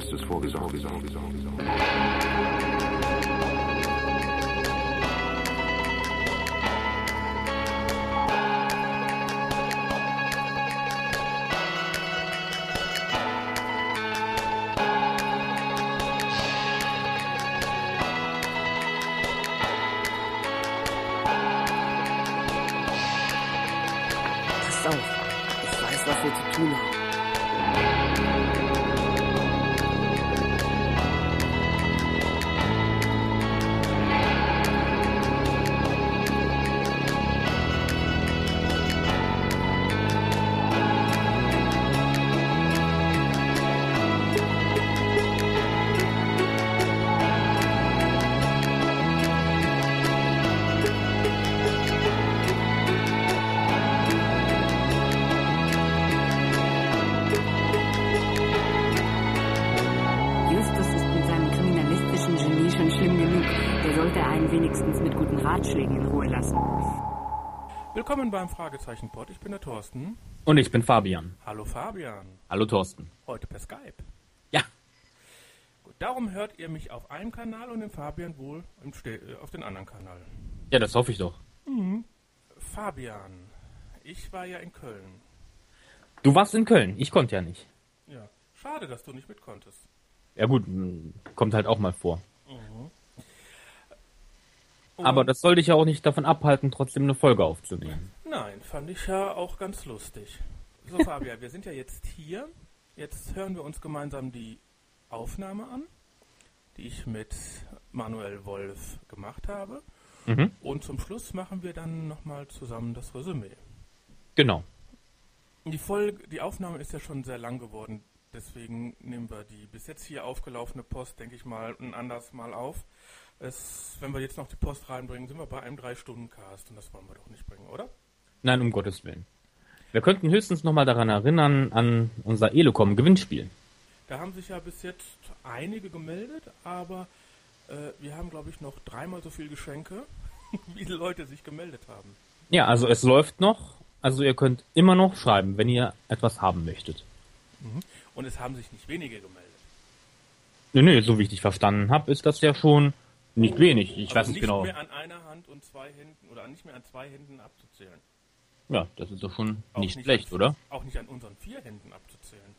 solchen Fall hatte Justus vorgesorgt. Willkommen beim Fragezeichen-Pod. Ich bin der Thorsten. Und ich bin Fabian. Hallo Fabian. Hallo Thorsten. Heute per Skype. Ja, Gut, darum hört ihr mich auf einem Kanal und den Fabian wohl äh, auf den anderen Kanal. ja, das hoffe ich doch. Fabian, ich war ja in Köln. Du warst in Köln, ich konnte ja nicht. Ja, schade, dass du nicht mit konntest. Ja gut, kommt halt auch mal vor. Und- Aber das soll dich ja auch nicht davon abhalten, trotzdem eine Folge aufzunehmen. Nein, fand ich ja auch ganz lustig. So, Fabian, wir sind ja jetzt hier. Jetzt hören wir uns gemeinsam die Aufnahme an, die ich mit Manuel Wolf gemacht habe. Mhm. Und zum Schluss machen wir dann nochmal zusammen das Resümee. Genau. Die Folge, die Aufnahme ist ja schon sehr lang geworden, deswegen nehmen wir die bis jetzt hier aufgelaufene Post, denke ich mal, ein anderes Mal auf. Es, wenn wir jetzt noch die Post reinbringen, sind wir bei einem 3-Stunden-Cast und das wollen wir doch nicht bringen, oder? Nein, um Gottes Willen. Wir könnten höchstens nochmal daran erinnern, an unser Elecom-Gewinnspiel. Da haben sich ja bis jetzt einige gemeldet, aber äh, wir haben, glaube ich, noch dreimal so viel Geschenke, wie die Leute sich gemeldet haben. Ja, also es läuft noch. Also ihr könnt immer noch schreiben, wenn ihr etwas haben möchtet. Und es haben sich nicht wenige gemeldet. Nö, nö, so wie ich dich verstanden habe, ist das ja schon nicht wenig. Ich Also weiß nicht, genau. mehr an einer Hand und zwei Händen oder nicht mehr an zwei Händen abzuzählen. Ja, das ist doch schon Auch nicht schlecht, an, oder? Auch nicht an unseren vier Händen abzuzählen.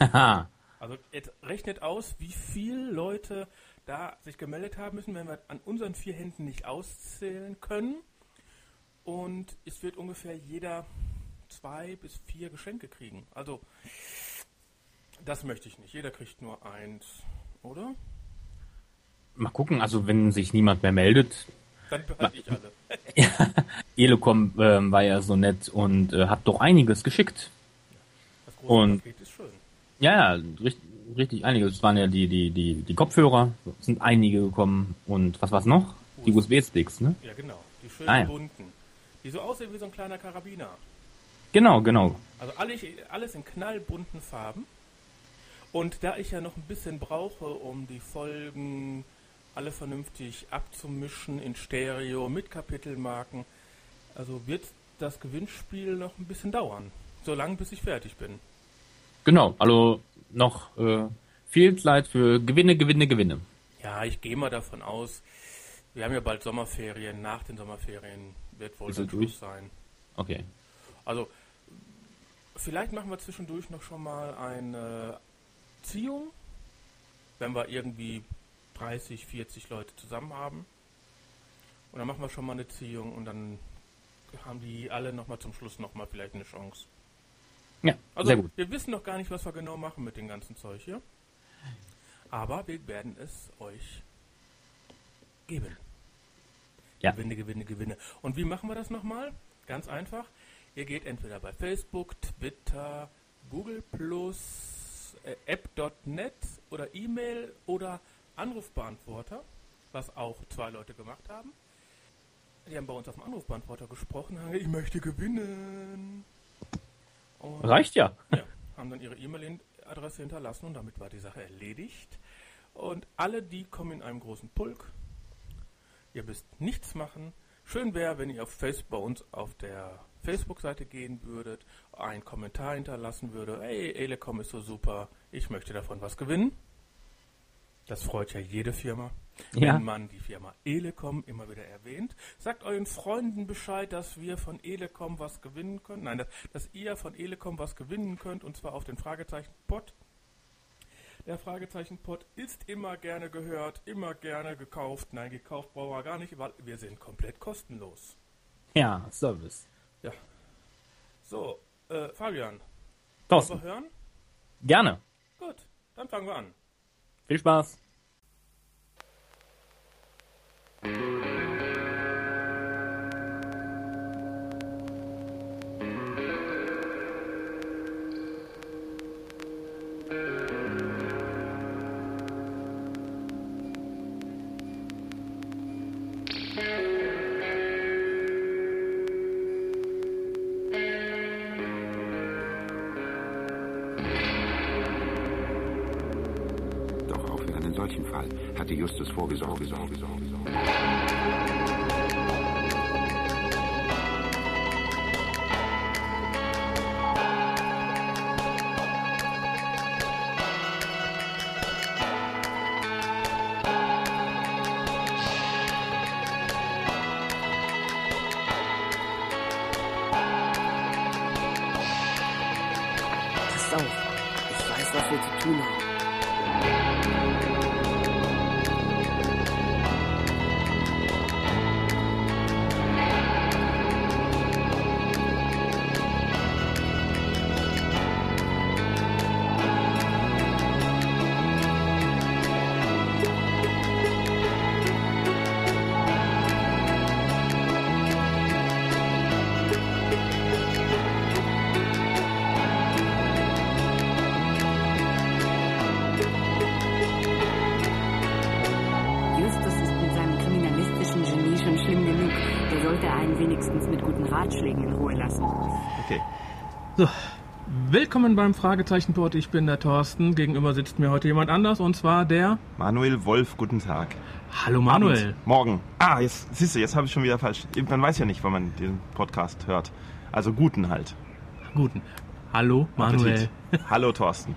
Haha. Also jetzt rechnet aus, wie viele Leute da sich gemeldet haben müssen, wenn wir an unseren vier Händen nicht auszählen können. Und es wird ungefähr jeder zwei bis vier Geschenke kriegen. Also das möchte ich nicht. Jeder kriegt nur eins, oder? Mal gucken, also wenn sich niemand mehr meldet. Dann behalte ich alle. Elecom ähm, war ja so nett und äh, hat doch einiges geschickt. Das große Und- Paket ist schön. Ja, ja, richtig, richtig einige. Es waren ja die, die, die, die Kopfhörer, es sind einige gekommen und was war's noch? Die USB-Sticks, ne? Ja, genau. Die schönen Ah, ja. bunten. Die so aussehen wie so ein kleiner Karabiner. Genau, genau. Also alles, alles in knallbunten Farben. Und da ich ja noch ein bisschen brauche, um die Folgen alle vernünftig abzumischen in Stereo mit Kapitelmarken, also wird das Gewinnspiel noch ein bisschen dauern. So lange, bis ich fertig bin. Genau, also noch äh, viel Zeit für Gewinne, Gewinne, Gewinne. Ja, ich gehe mal davon aus, wir haben ja bald Sommerferien. Nach den Sommerferien wird wohl durch? Schluss sein. Okay. Also, vielleicht machen wir zwischendurch noch schon mal eine Ziehung, wenn wir irgendwie 30, 40 Leute zusammen haben. Und dann machen wir schon mal eine Ziehung und dann haben die alle noch mal zum Schluss noch mal vielleicht eine Chance. Ja, Also, sehr gut. wir wissen noch gar nicht, was wir genau machen mit dem ganzen Zeug hier. Aber wir werden es euch geben. Ja. Gewinne, Gewinne, Gewinne. Und wie machen wir das nochmal? Ganz einfach. Ihr geht entweder bei Facebook, Twitter, Google Plus, äh, App.net oder E-Mail oder Anrufbeantworter, was auch zwei Leute gemacht haben. Die haben bei uns auf dem Anrufbeantworter gesprochen, haben gesagt, ich möchte gewinnen. Und Reicht ja. ja, haben dann ihre E-Mail-Adresse hinterlassen und damit war die Sache erledigt. Und alle die kommen in einem großen Pulk. Ihr müsst nichts machen. Schön wäre, wenn ihr auf Facebook bei uns auf der Facebook-Seite gehen würdet, einen Kommentar hinterlassen würde. Hey, Elecom ist so super, ich möchte davon was gewinnen. Das freut ja jede Firma, Ja. wenn man die Firma Elecom immer wieder erwähnt. Sagt euren Freunden Bescheid, dass wir von Elecom was gewinnen können. Nein, dass, dass ihr von Elecom was gewinnen könnt und zwar auf den Fragezeichen Pot. Der Fragezeichen-Pot ist immer gerne gehört, immer gerne gekauft. Nein, gekauft brauchen wir gar nicht, weil wir sind komplett kostenlos. Ja, Service. Ja. So, äh, Fabian, Thorsten, wir hören? gerne. Gut, dann fangen wir an. Viel Spaß. Justus vorgesorgt. Gesorgt, gesorgt, gesorgt. Pass auf, ich weiß, was wir zu tun haben. Ratschlägen in Ruhe lassen. Okay. So, willkommen beim Fragezeichenport. Ich bin der Thorsten. Gegenüber sitzt mir heute jemand anders und zwar der. Manuel Wolf, guten Tag. Hallo Manuel. Abend. Morgen. Ah, jetzt siehst du, jetzt habe ich schon wieder falsch. Man weiß ja nicht, wann man den Podcast hört. Also guten halt. Guten. Hallo Manuel. Appetit. Hallo Thorsten.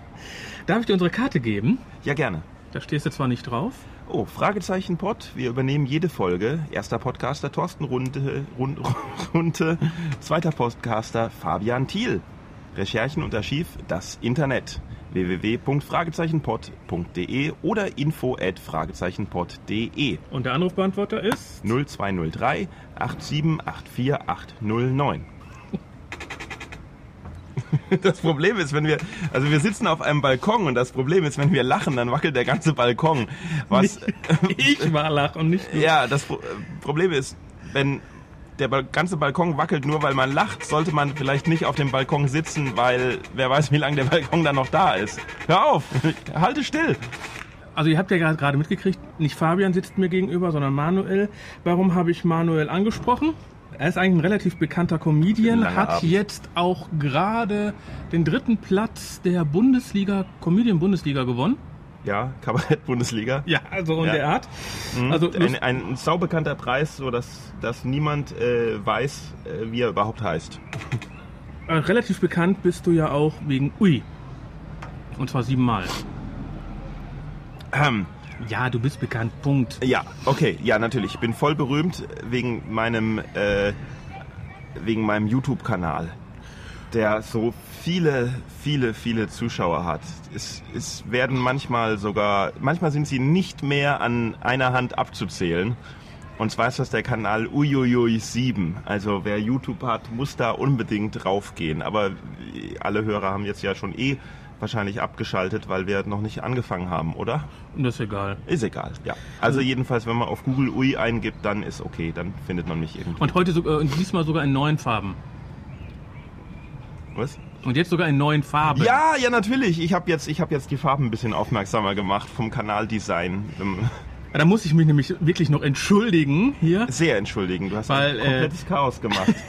Darf ich dir unsere Karte geben? Ja, gerne. Da stehst du zwar nicht drauf. Oh, Fragezeichen Pod. Wir übernehmen jede Folge. Erster Podcaster Thorsten Runde, Rund, Runde. Zweiter Podcaster Fabian Thiel. Recherchen und Archiv das Internet www.fragezeichenpod.de oder info at fragezeichenpod.de Und der Anrufbeantworter ist. 0203 8784809. Das Problem ist, wenn wir, also wir sitzen auf einem Balkon und das Problem ist, wenn wir lachen, dann wackelt der ganze Balkon. Was, Ich war lach und nicht du. ja, das Pro Problem ist, wenn der ganze Balkon wackelt nur weil man lacht, sollte man vielleicht nicht auf dem Balkon sitzen, weil wer weiß, wie lange der Balkon dann noch da ist. Hör auf, halte still. Also ihr habt ja gerade mitgekriegt, nicht Fabian sitzt mir gegenüber, sondern Manuel. Warum habe ich Manuel angesprochen? Er ist eigentlich ein relativ bekannter Comedian, hat Abend. jetzt auch gerade den dritten Platz der Bundesliga, Comedian-Bundesliga gewonnen. Ja, Kabarett-Bundesliga. Ja, also und Ja. der hat. Mhm. Also ein, ein saubekannter Preis, so dass, dass niemand äh, weiß, äh, wie er überhaupt heißt. äh, relativ bekannt bist du ja auch wegen Ui. Und zwar siebenmal. Ähm, Ja, du bist bekannt, Punkt. ja, okay, ja, natürlich. Ich bin voll berühmt wegen meinem, äh, meinem YouTube-Kanal, der so viele, viele, viele Zuschauer hat. Es, es werden manchmal sogar, manchmal sind sie nicht mehr an einer Hand abzuzählen. Und zwar ist das der Kanal Uiuiui 7. Also wer YouTube hat, muss da unbedingt draufgehen. Aber alle Hörer haben jetzt ja schon eh wahrscheinlich abgeschaltet, weil wir noch nicht angefangen haben, oder? Und das ist egal. Ist egal, ja. Also jedenfalls, wenn man auf Google Ui eingibt, dann ist okay, dann findet man mich irgendwie. Und heute sogar, und diesmal sogar in neuen Farben. Was? Und jetzt sogar in neuen Farben. Ja, ja, natürlich. Ich habe jetzt, ich hab jetzt die Farben ein bisschen aufmerksamer gemacht vom Kanaldesign. Da muss ich mich nämlich wirklich noch entschuldigen hier. Sehr entschuldigen, du hast Weil, ein komplettes Chaos gemacht.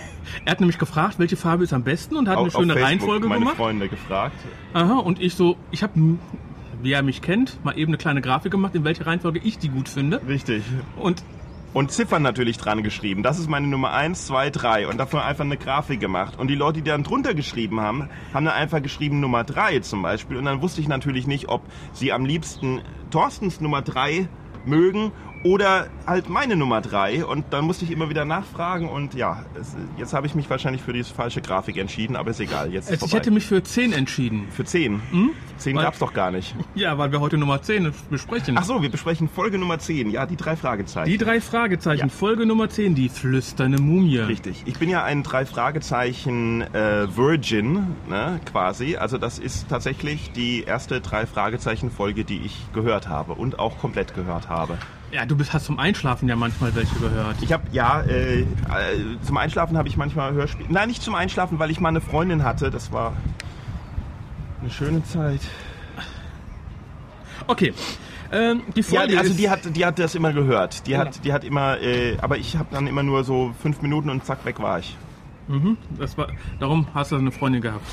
Er hat nämlich gefragt, welche Farbe ist am besten und hat eine schöne Facebook Reihenfolge meine gemacht. Freunde gefragt. Aha, und ich so, ich habe, wie er mich kennt, mal eben eine kleine Grafik gemacht, in welcher Reihenfolge ich die gut finde. Richtig. Und Und Ziffern natürlich dran geschrieben. Das ist meine Nummer 1, 2, 3. Und dafür einfach eine Grafik gemacht. Und die Leute, die dann drunter geschrieben haben, haben dann einfach geschrieben Nummer 3 zum Beispiel. Und dann wusste ich natürlich nicht, ob sie am liebsten Thorstens Nummer 3 mögen oder halt meine Nummer 3 und dann musste ich immer wieder nachfragen und ja, es, jetzt habe ich mich wahrscheinlich für die falsche Grafik entschieden, aber ist egal, jetzt ist Also ich hätte mich für 10 entschieden. für 10. 10 Weil- gab's doch gar nicht. Ja, weil wir heute Nummer 10 besprechen. Ach so, wir besprechen Folge Nummer 10, ja, die drei Fragezeichen. Die drei Fragezeichen, Ja. Folge Nummer 10, die flüsternde Mumie. Richtig. Ich bin ja ein drei Fragezeichen äh, Virgin, ne, quasi. Also das ist tatsächlich die erste drei Fragezeichen Folge, die ich gehört habe und auch komplett gehört habe. Ja, du bist, hast zum Einschlafen ja manchmal welche gehört. Ich habe ja äh, äh, zum Einschlafen habe ich manchmal Hörspiele. Nein, nicht zum Einschlafen, weil ich mal eine Freundin hatte. Das war eine schöne Zeit. Okay. Ähm, die Ja, Folge also die hat, die hat das immer gehört. Die hat, die hat immer, äh, aber ich habe dann immer nur so fünf Minuten und zack weg war ich. das war, darum hast du eine Freundin gehabt.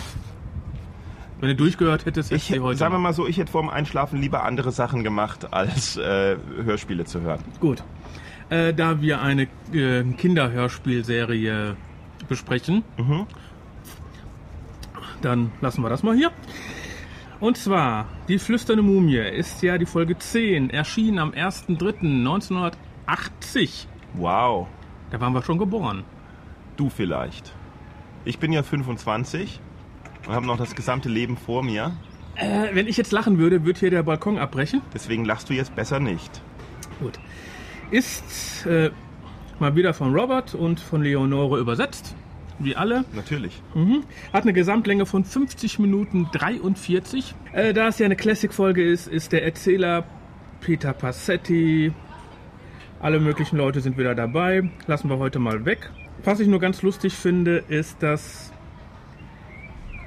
Wenn du durchgehört hättest, hättest Ich, heute. sagen wir mal so, ich hätte vorm Einschlafen lieber andere Sachen gemacht, als äh, Hörspiele zu hören. Gut. Äh, da wir eine äh, Kinderhörspielserie besprechen, dann lassen wir das mal hier. Und zwar, die flüsternde Mumie ist ja die Folge 10, erschienen am 1.3.1980. Wow, Da waren wir schon geboren. du vielleicht. Ich bin ja 25 und habe noch das gesamte Leben vor mir. Äh, wenn ich jetzt lachen würde, würde hier der Balkon abbrechen. Deswegen lachst du jetzt besser nicht. Gut. Ist äh, mal wieder von Robert und von Leonore übersetzt. Wie alle. Natürlich. Hat eine Gesamtlänge von 50 Minuten 43. Äh, da es ja eine Classic-Folge ist, ist der Erzähler Peter Passetti. Alle möglichen Leute sind wieder dabei. Lassen wir heute mal weg. Was ich nur ganz lustig finde, ist, dass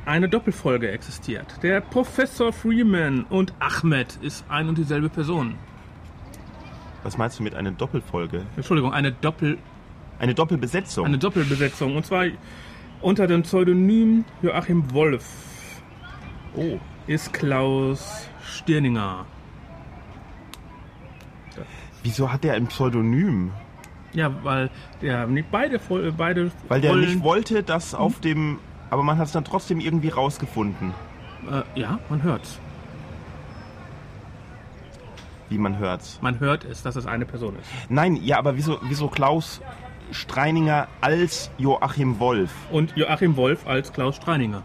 eine Doppelfolge existiert. Der Professor Freeman und Ahmed ist ein und dieselbe Person. Was meinst du mit einer Doppelfolge? Entschuldigung, eine Doppel Eine Doppelbesetzung? eine Doppelbesetzung. Und zwar unter dem Pseudonym Joachim Wolf oh, ist Klaus Stirninger. wieso hat der ein Pseudonym? Ja, weil der nicht beide beide Weil der Rollen- nicht wollte, dass auf dem... Aber man hat es dann trotzdem irgendwie rausgefunden, Äh, ja, man hört's. wie man hört's. Man hört es, dass es eine Person ist. Nein, ja, aber wieso, wieso Klaus Streininger als Joachim Wolf? Und Joachim Wolf als Klaus Streininger.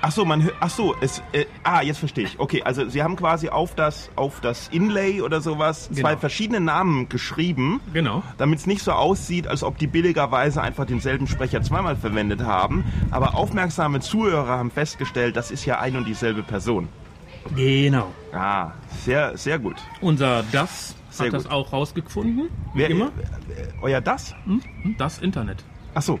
Ach so, man hört, ach so, es, äh, ah, jetzt verstehe ich. Okay, also sie haben quasi auf das, auf das Inlay oder sowas zwei Genau. verschiedene Namen geschrieben, Genau. damit es nicht so aussieht, als ob die billigerweise einfach denselben Sprecher zweimal verwendet haben. Aber aufmerksame Zuhörer haben festgestellt, das ist ja ein und dieselbe Person. Genau. Ah, sehr, sehr gut. Unser Das Sehr hat das gut. auch rausgefunden. Wer, immer. äh, euer das? Hm? Das Internet. Ach so.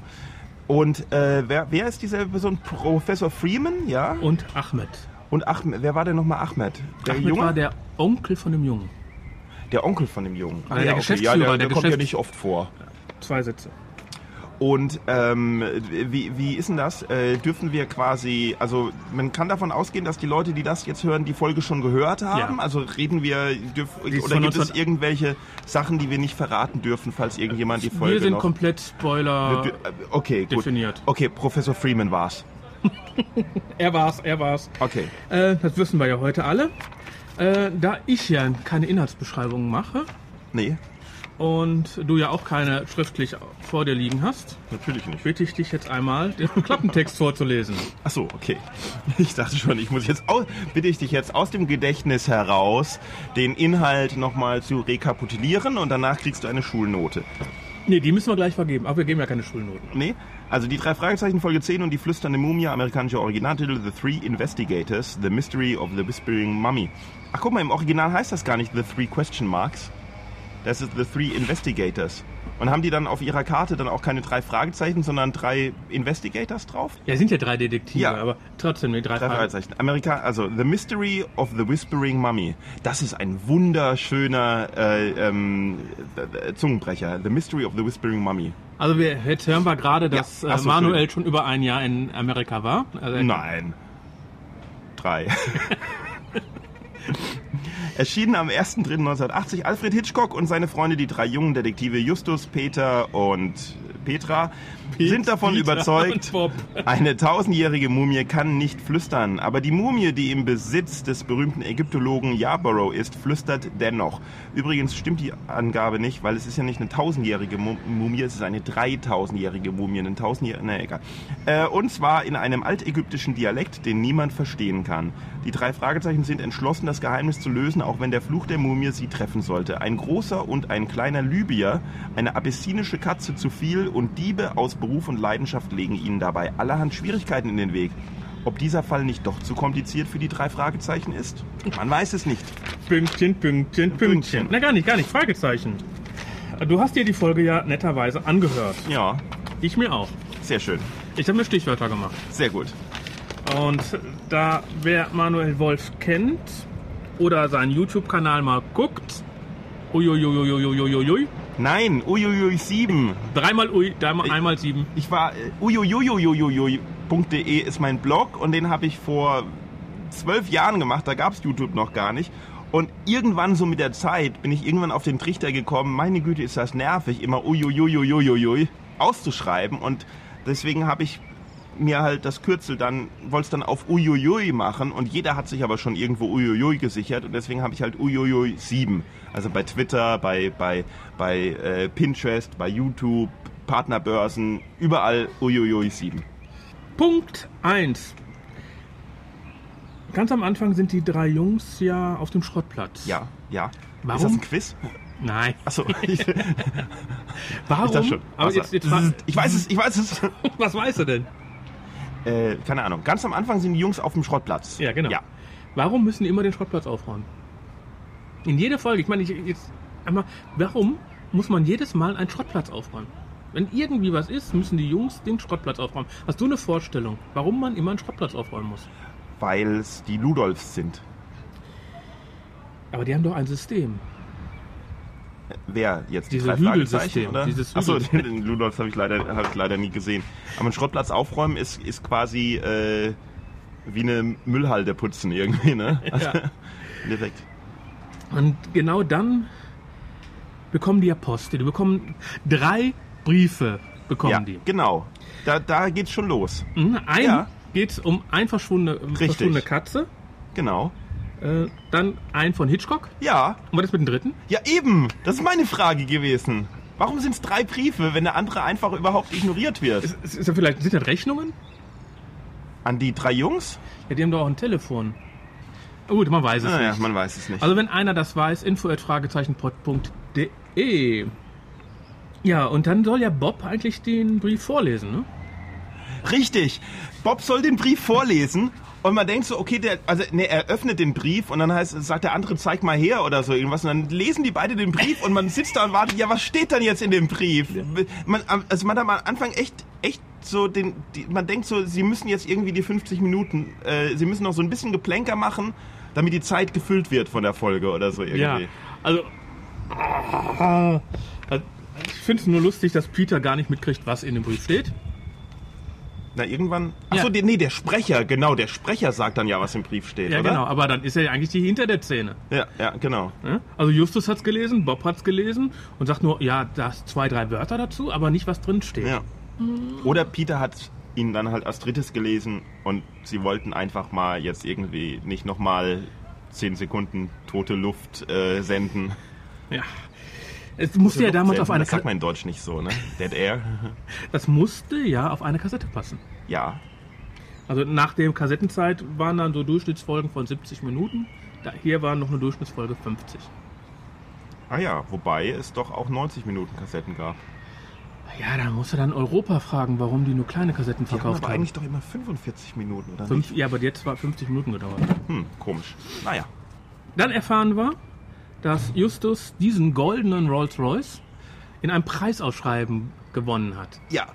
Und äh, wer, wer ist dieselbe Person? Professor Freeman, ja? Und Ahmed. Und Ahmed, wer war denn nochmal Ahmed? Der Ahmed Junge? war der Onkel von dem Jungen. Der Onkel von dem Jungen. Ah, der ja, Geschäftsführer, Ja, der, der der kommt ja nicht oft vor. Zwei Sätze. Und ähm, wie, wie ist denn das? Äh, dürfen wir quasi, also man kann davon ausgehen, dass die Leute, die das jetzt hören, die Folge schon gehört haben? Ja. Also reden wir, dürf, oder gibt es 19 irgendwelche Sachen, die wir nicht verraten dürfen, falls irgendjemand die Folge Wir sind noch... komplett Spoiler. Äh, Okay, gut. definiert. Okay, Professor Freeman war's. Er war's, er war's. Okay. Äh, das wissen wir ja heute alle. Äh, da ich ja keine Inhaltsbeschreibung mache Nee, und du ja auch keine schriftlich vor dir liegen hast, natürlich nicht. bitte ich dich jetzt einmal, den Klappentext vorzulesen. Ach so, okay. Ich dachte schon, ich muss jetzt au bitte ich dich jetzt aus dem Gedächtnis heraus den Inhalt nochmal zu rekapitulieren und danach kriegst du eine Schulnote. Nee, die müssen wir gleich vergeben, aber wir geben ja keine Schulnoten. Nee, also die drei Fragezeichen Folge 10 und die flüsternde Mumie, amerikanischer Originaltitel The Three Investigators, The Mystery of the Whispering Mummy. Ach guck mal, im Original heißt das gar nicht The Three Question Marks. Das ist The Three Investigators. Und haben die dann auf ihrer Karte dann auch keine drei Fragezeichen, sondern drei Investigators drauf? Ja, sind ja drei Detektive, Ja. aber trotzdem die drei Drei. Fragezeichen. Amerika, also The Mystery of the Whispering Mummy. Das ist ein wunderschöner äh, ähm, äh, Zungenbrecher. The Mystery of the Whispering Mummy. Also wir, jetzt hören wir gerade, dass Ja, äh, so, Manuel Entschuldigung. schon über ein Jahr in Amerika war. Also, Nein. Drei. Erschienen am 1.3.1980 Alfred Hitchcock und seine Freunde, die drei jungen Detektive Justus, Peter und Petra, sind davon Peter überzeugt, eine tausendjährige Mumie kann nicht flüstern. Aber die Mumie, die im Besitz des berühmten Ägyptologen Yarborough ist, flüstert dennoch. Übrigens stimmt die Angabe nicht, weil es ist ja nicht eine tausendjährige Mu- Mumie, es ist eine dreitausendjährige Mumie. Eine tausendjährige, na egal. Äh, und zwar in einem altägyptischen Dialekt, den niemand verstehen kann. Die drei Fragezeichen sind entschlossen, das Geheimnis zu lösen, auch wenn der Fluch der Mumie sie treffen sollte. Ein großer und ein kleiner Libyer, eine abyssinische Katze zu viel und Diebe aus Beruf und Leidenschaft legen ihnen dabei allerhand Schwierigkeiten in den Weg. Ob dieser Fall nicht doch zu kompliziert für die drei Fragezeichen ist? Man weiß es nicht. Pünktchen, Pünktchen, Pünktchen. Na gar nicht, gar nicht. Fragezeichen. Du hast dir die Folge ja netterweise angehört. Ja, Ich mir auch. sehr schön. Ich habe mir Stichwörter gemacht. Sehr gut. Und da wer Manuel Wolf kennt oder seinen YouTube-Kanal mal guckt, uiuiuiuiuiuiui, Nein, uiuiui 7. dreimal ui, dreimal, einmal sieben. Ich war äh, uiuiuiuiui.de ist mein Blog und den habe ich vor zwölf Jahren gemacht, da gab es YouTube noch gar nicht. Und irgendwann so mit der Zeit bin ich irgendwann auf den Trichter gekommen, meine Güte ist das nervig, immer uiuiuiuiui auszuschreiben und deswegen habe ich mir halt das Kürzel dann, wollte es dann auf uiuiui machen und jeder hat sich aber schon irgendwo uiuiui gesichert und deswegen habe ich halt uiuiui 7. Also bei Twitter, bei, bei, bei äh, Pinterest, bei YouTube, Partnerbörsen, überall uiuiui 7. Punkt 1. Ganz am Anfang sind die drei Jungs ja auf dem Schrottplatz. Ja, ja. Warum? Ist das ein Quiz? Nein. Achso, Warum? ich dachte schon. Aber Also, jetzt, jetzt ich weiß es, ich weiß es. was weißt du denn? Äh, keine Ahnung. Ganz am Anfang sind die Jungs auf dem Schrottplatz. Ja, genau. Ja. Warum müssen die immer den Schrottplatz aufräumen? In jeder Folge. Ich meine, ich, jetzt einmal, warum muss man jedes Mal einen Schrottplatz aufräumen? Wenn irgendwie was ist, müssen die Jungs den Schrottplatz aufräumen. Hast du eine Vorstellung, warum man immer einen Schrottplatz aufräumen muss? Weil es die Ludolfs sind. Aber die haben doch ein System. Wer jetzt? Diese die Hügelsystem, oder? dieses Achso, Hügel- den Ludolfs habe ich, leider- hab ich leider nie gesehen. Aber ein Schrottplatz aufräumen ist, ist quasi äh, wie eine Müllhalde putzen irgendwie, ne? Also, Ja. Direkt. Und genau dann bekommen die ja Post. Die bekommen drei Briefe, bekommen Ja, die. genau. Da, da geht's schon los. Mhm, Ein Ja. geht um ein verschwundene, um verschwundene Katze. Genau. Äh, dann ein von Hitchcock. Ja, Und was ist mit dem dritten? ja eben. Das ist meine Frage gewesen. Warum sind es drei Briefe, wenn der andere einfach überhaupt ignoriert wird? Ist, ist, ist ja vielleicht, sind das Rechnungen? An die drei Jungs? Ja, die haben doch auch ein Telefon. Gut, man weiß es Naja, nicht. man weiß es nicht. Also wenn einer das weiß, info at fragezeichenpod.de. Ja, und dann soll ja Bob eigentlich den Brief vorlesen, ne? Richtig. Bob soll den Brief vorlesen und man denkt so, okay, der, also ne, er öffnet den Brief und dann heißt, sagt der andere, zeig mal her oder so irgendwas und dann lesen die beide den Brief und man sitzt da und wartet, ja, was steht dann jetzt in dem Brief? Man, also man hat am Anfang echt, echt so den, die, man denkt so, sie müssen jetzt irgendwie die 50 Minuten, äh, sie müssen noch so ein bisschen Geplänker machen, damit die Zeit gefüllt wird von der Folge oder so irgendwie. Ja, also. Ah, ich finde es nur lustig, dass Peter gar nicht mitkriegt, was in dem Brief steht. Na, irgendwann, achso, Ja. der, nee, der Sprecher, genau, der Sprecher sagt dann ja, was im Brief steht, Ja, oder? genau. Aber dann ist er ja eigentlich die hinter der Szene. Ja, ja, genau. Also Justus hat's gelesen, Bob hat's gelesen und sagt nur, ja, da zwei, drei Wörter dazu, aber nicht, was drin steht. Ja. Oder Peter hat ihn dann halt als drittes gelesen und sie wollten einfach mal jetzt irgendwie nicht nochmal 10 Sekunden tote Luft äh, senden. Ja. Es musste ja damals auf eine Das sagt man in Deutsch nicht so, ne? Dead Air. das musste ja auf eine Kassette passen. Ja. Also nach der Kassettenzeit waren dann so Durchschnittsfolgen von 70 Minuten. Da, hier war noch eine Durchschnittsfolge 50. Ah ja, wobei es doch auch 90 Minuten Kassetten gab. Ja, da musst du dann Europa fragen, warum die nur kleine Kassetten Die haben verkauft aber haben. eigentlich doch immer 45 Minuten, oder Fünf, nicht? ja, aber jetzt war 50 Minuten gedauert. Hm, komisch. Naja. Dann erfahren wir, dass Justus diesen goldenen Rolls Royce in einem Preisausschreiben gewonnen hat. Ja.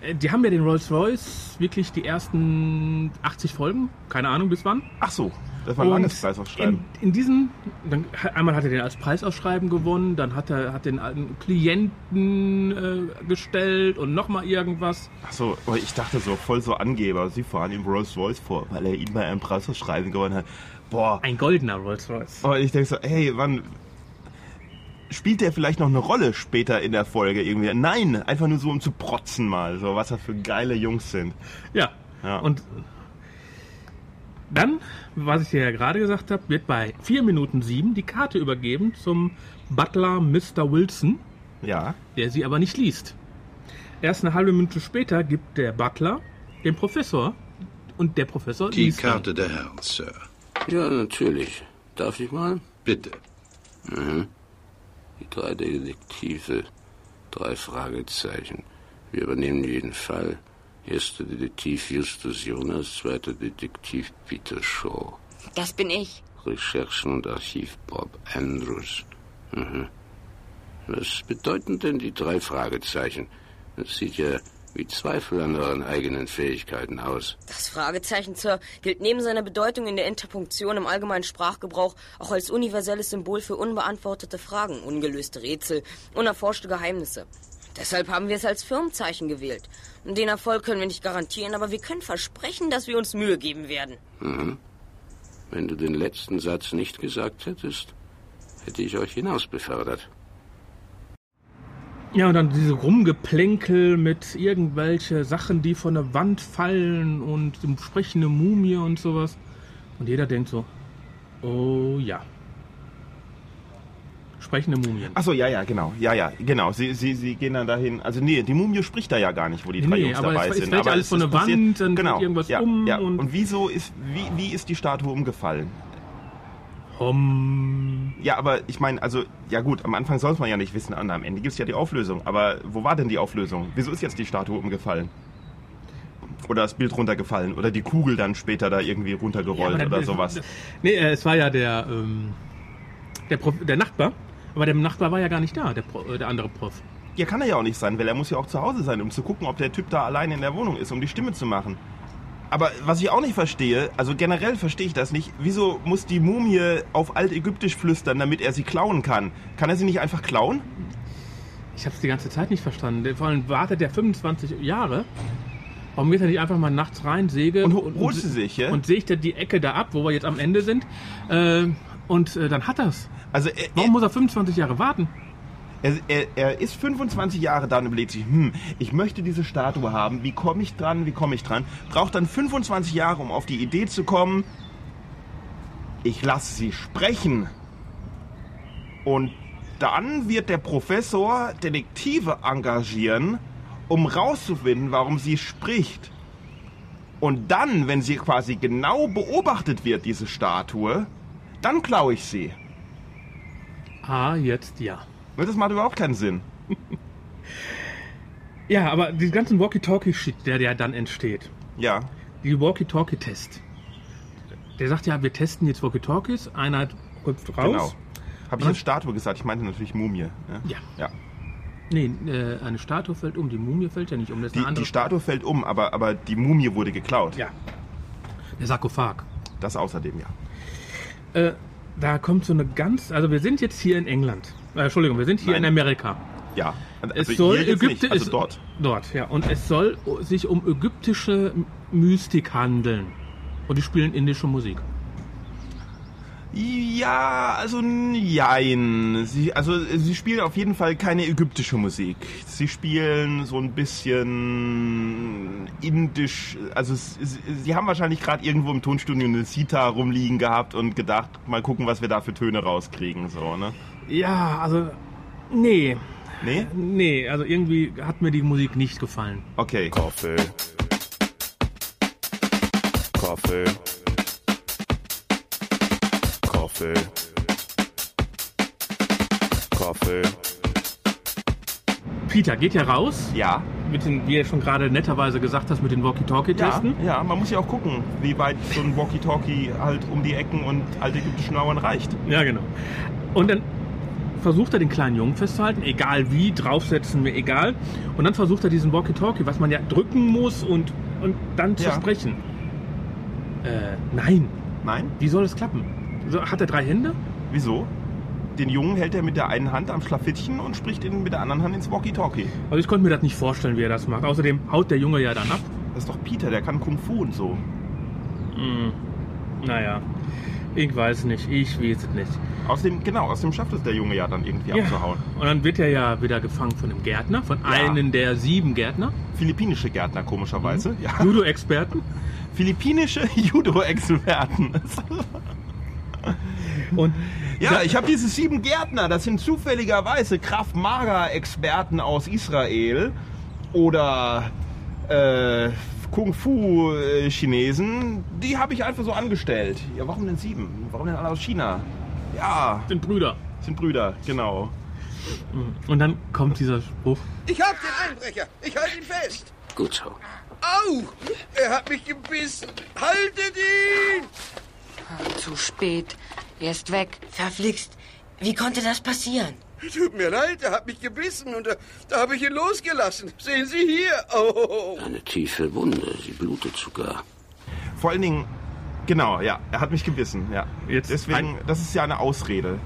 Äh, Die haben ja den Rolls-Royce wirklich die ersten 80 Folgen, keine Ahnung bis wann. Ach so, das war ein langes Preisausschreiben. In, in diesen, dann, einmal hat er den als Preisausschreiben gewonnen, dann hat er hat den alten Klienten äh, gestellt und nochmal irgendwas. Ach so, ich dachte so, voll so Angeber. Sie fahren ihm Rolls Royce vor, weil er ihn bei einem Preisausschreiben gewonnen hat. Boah. Ein goldener Rolls-Royce. Und ich denke so, hey, wann spielt der vielleicht noch eine Rolle später in der Folge irgendwie? Nein, einfach nur so um zu protzen mal, so was das für geile Jungs sind. Ja. Ja. Und dann, was ich dir ja gerade gesagt habe, wird bei 4 Minuten 7 die Karte übergeben zum Butler Mr. Wilson, Ja. der sie aber nicht liest. Erst eine halbe Minute später gibt der Butler dem Professor und der Professor Die liest dann. Karte der Herren, Sir. Ja, natürlich. Darf ich mal? Bitte. Die drei Detektive. Drei Fragezeichen. Wir übernehmen jeden Fall. Erster Detektiv Justus Jonas, zweiter Detektiv Peter Shaw. Das bin ich. Recherchen und Archiv Bob Andrews. Mhm. Was bedeuten denn die drei Fragezeichen? Das sieht ja wie Zweifel an euren eigenen Fähigkeiten aus. Das Fragezeichen, Sir, gilt neben seiner Bedeutung in der Interpunktion im allgemeinen Sprachgebrauch auch als universelles Symbol für unbeantwortete Fragen, ungelöste Rätsel, unerforschte Geheimnisse. Deshalb haben wir es als Firmenzeichen gewählt. Den Erfolg können wir nicht garantieren, aber wir können versprechen, dass wir uns Mühe geben werden. Wenn du den letzten Satz nicht gesagt hättest, hätte ich euch hinaus befördert. Ja, und dann diese Rumgeplänkel mit irgendwelche Sachen, die von der Wand fallen und sprechende Mumie und sowas. Und jeder denkt so, oh ja. Sprechende Mumien. Ach so, ja, ja, genau. Ja, ja, genau. Sie, sie, sie gehen dann dahin. Also nee, die Mumie spricht da ja gar nicht, wo die drei Nee, Jungs aber dabei es- es sind. fällt ja alles von der Wand, dann genau, irgendwas ja, um Ja. und- Und, wieso ist, wie, wie ist die Statue umgefallen? Hom. Ja, aber ich meine, also, ja gut, am Anfang soll es man ja nicht wissen, am Ende gibt es ja die Auflösung. Aber wo war denn die Auflösung? Wieso ist jetzt die Statue umgefallen? Oder das Bild runtergefallen? Oder die Kugel dann später da irgendwie runtergerollt aber oder sowas? Nee, äh, es war ja der, ähm, der, Prof, der Nachbar. Aber der Nachbar war ja gar nicht da, der, Pro, äh, der andere Prof. Ja, kann er ja auch nicht sein, weil er muss ja auch zu Hause sein, um zu gucken, ob der Typ da allein in der Wohnung ist, um die Stimme zu machen. Aber was ich auch nicht verstehe, also generell verstehe ich das nicht, wieso muss die Mumie auf Altägyptisch flüstern, damit er sie klauen kann? Kann er sie nicht einfach klauen? Ich habe es die ganze Zeit nicht verstanden. Vor allem wartet der 25 Jahre. Warum geht er nicht einfach mal nachts rein, säge Und holt sie sich, ja? und sägt er die Ecke da ab, wo wir jetzt am Ende sind. Äh, und äh, dann hat er's. Also er, Warum muss er 25 Jahre warten? Er, er, er ist 25 Jahre da und überlegt sich, hm, ich möchte diese Statue haben, wie komme ich dran, wie komme ich dran? Braucht dann 25 Jahre, um auf die Idee zu kommen, ich lasse sie sprechen. Und dann wird der Professor Detektive engagieren, um rauszufinden, warum sie spricht. Und dann, wenn sie quasi genau beobachtet wird, diese Statue, dann klaue ich sie. Ah, jetzt ja. Das macht überhaupt keinen Sinn. Ja, aber die ganzen Walkie-Talkie-Shit, der, der dann entsteht. Ja. Die Walkie-Talkie-Test. Der sagt ja, wir testen jetzt Walkie-Talkies. Einer hüpft raus. Genau. Habe ich jetzt Statue gesagt? Ich meinte natürlich Mumie. Ne? Ja. ja. Nee, äh, eine Statue fällt um. Die Mumie fällt ja nicht um. Das Die, eine andere. die Statue fällt um, aber, aber die Mumie wurde geklaut. ja. Der Sarkophag. Das außerdem, ja. Äh, da kommt so eine ganz. Also, wir sind jetzt hier in England. Äh, Entschuldigung, wir sind hier Nein. in Amerika. Ja. Also Es soll nicht, also dort. Dort, ja. Und es soll sich um ägyptische Mystik handeln. Und die spielen indische Musik. Ja, also jein. Sie, also sie spielen auf jeden Fall keine ägyptische Musik. Sie spielen so ein bisschen indisch. Also s- s- sie haben wahrscheinlich gerade irgendwo im Tonstudio eine Sita rumliegen gehabt und gedacht, mal gucken, was wir da für Töne rauskriegen. So, ne? Ja, also. Nee. Nee? Nee, also irgendwie hat mir die Musik nicht gefallen. Okay. Kaffee. Kaffee. Kaffee. Kaffee. Peter geht ja raus, Ja. mit den, wie er schon gerade netterweise gesagt hast, mit den Ja, Walkie-Talkie-Testen. ja, man muss ja auch gucken, wie weit so ein Walkie-Talkie halt um die Ecken und altägyptischen Mauern reicht. Ja. genau. Und dann versucht er den kleinen Jungen festzuhalten, egal wie, draufsetzen, mir egal. Und dann versucht er diesen Walkie-Talkie, was man ja drücken muss und, und dann zu Ja. sprechen. Äh, nein. Nein? Wie soll es klappen? Hat er drei Hände? Wieso? Den Jungen hält er mit der einen Hand am Schlafittchen und spricht ihn mit der anderen Hand ins Walkie-Talkie. Also ich konnte mir das nicht vorstellen, wie er das macht. Außerdem haut der Junge ja dann ab. Das ist doch Peter, der kann Kung Fu und so. Hm. Naja, ich weiß nicht, ich weiß es nicht. Außerdem, genau, außerdem schafft es der Junge ja dann irgendwie Ja. abzuhauen. Und dann wird er ja wieder gefangen von einem Gärtner, von Ja. einem der sieben Gärtner, Philippinische Gärtner, komischerweise. Ja. Judo-Experten. Philippinische Judo-Experten. Und Ja, ich habe diese sieben Gärtner. Das sind zufälligerweise Kraft Maga-Experten aus Israel oder äh, Kung Fu-Chinesen. Die habe ich einfach so angestellt. Ja, warum denn sieben? Warum denn alle aus China? Ja, sind Brüder. sind Brüder, genau. Und dann kommt dieser Spruch. Ich hab den Einbrecher. Ich halte ihn fest. Gut so. Au! Er hat mich gebissen. Haltet ihn! Zu spät. Er ist weg. Verflixt. Wie konnte das passieren? Tut mir leid, er hat mich gebissen und da, da habe ich ihn losgelassen. Sehen Sie hier. Oh. Eine tiefe Wunde, sie blutet sogar. Vor allen Dingen, genau, ja, er hat mich gebissen, ja. Jetzt Deswegen, das ist ja eine Ausrede.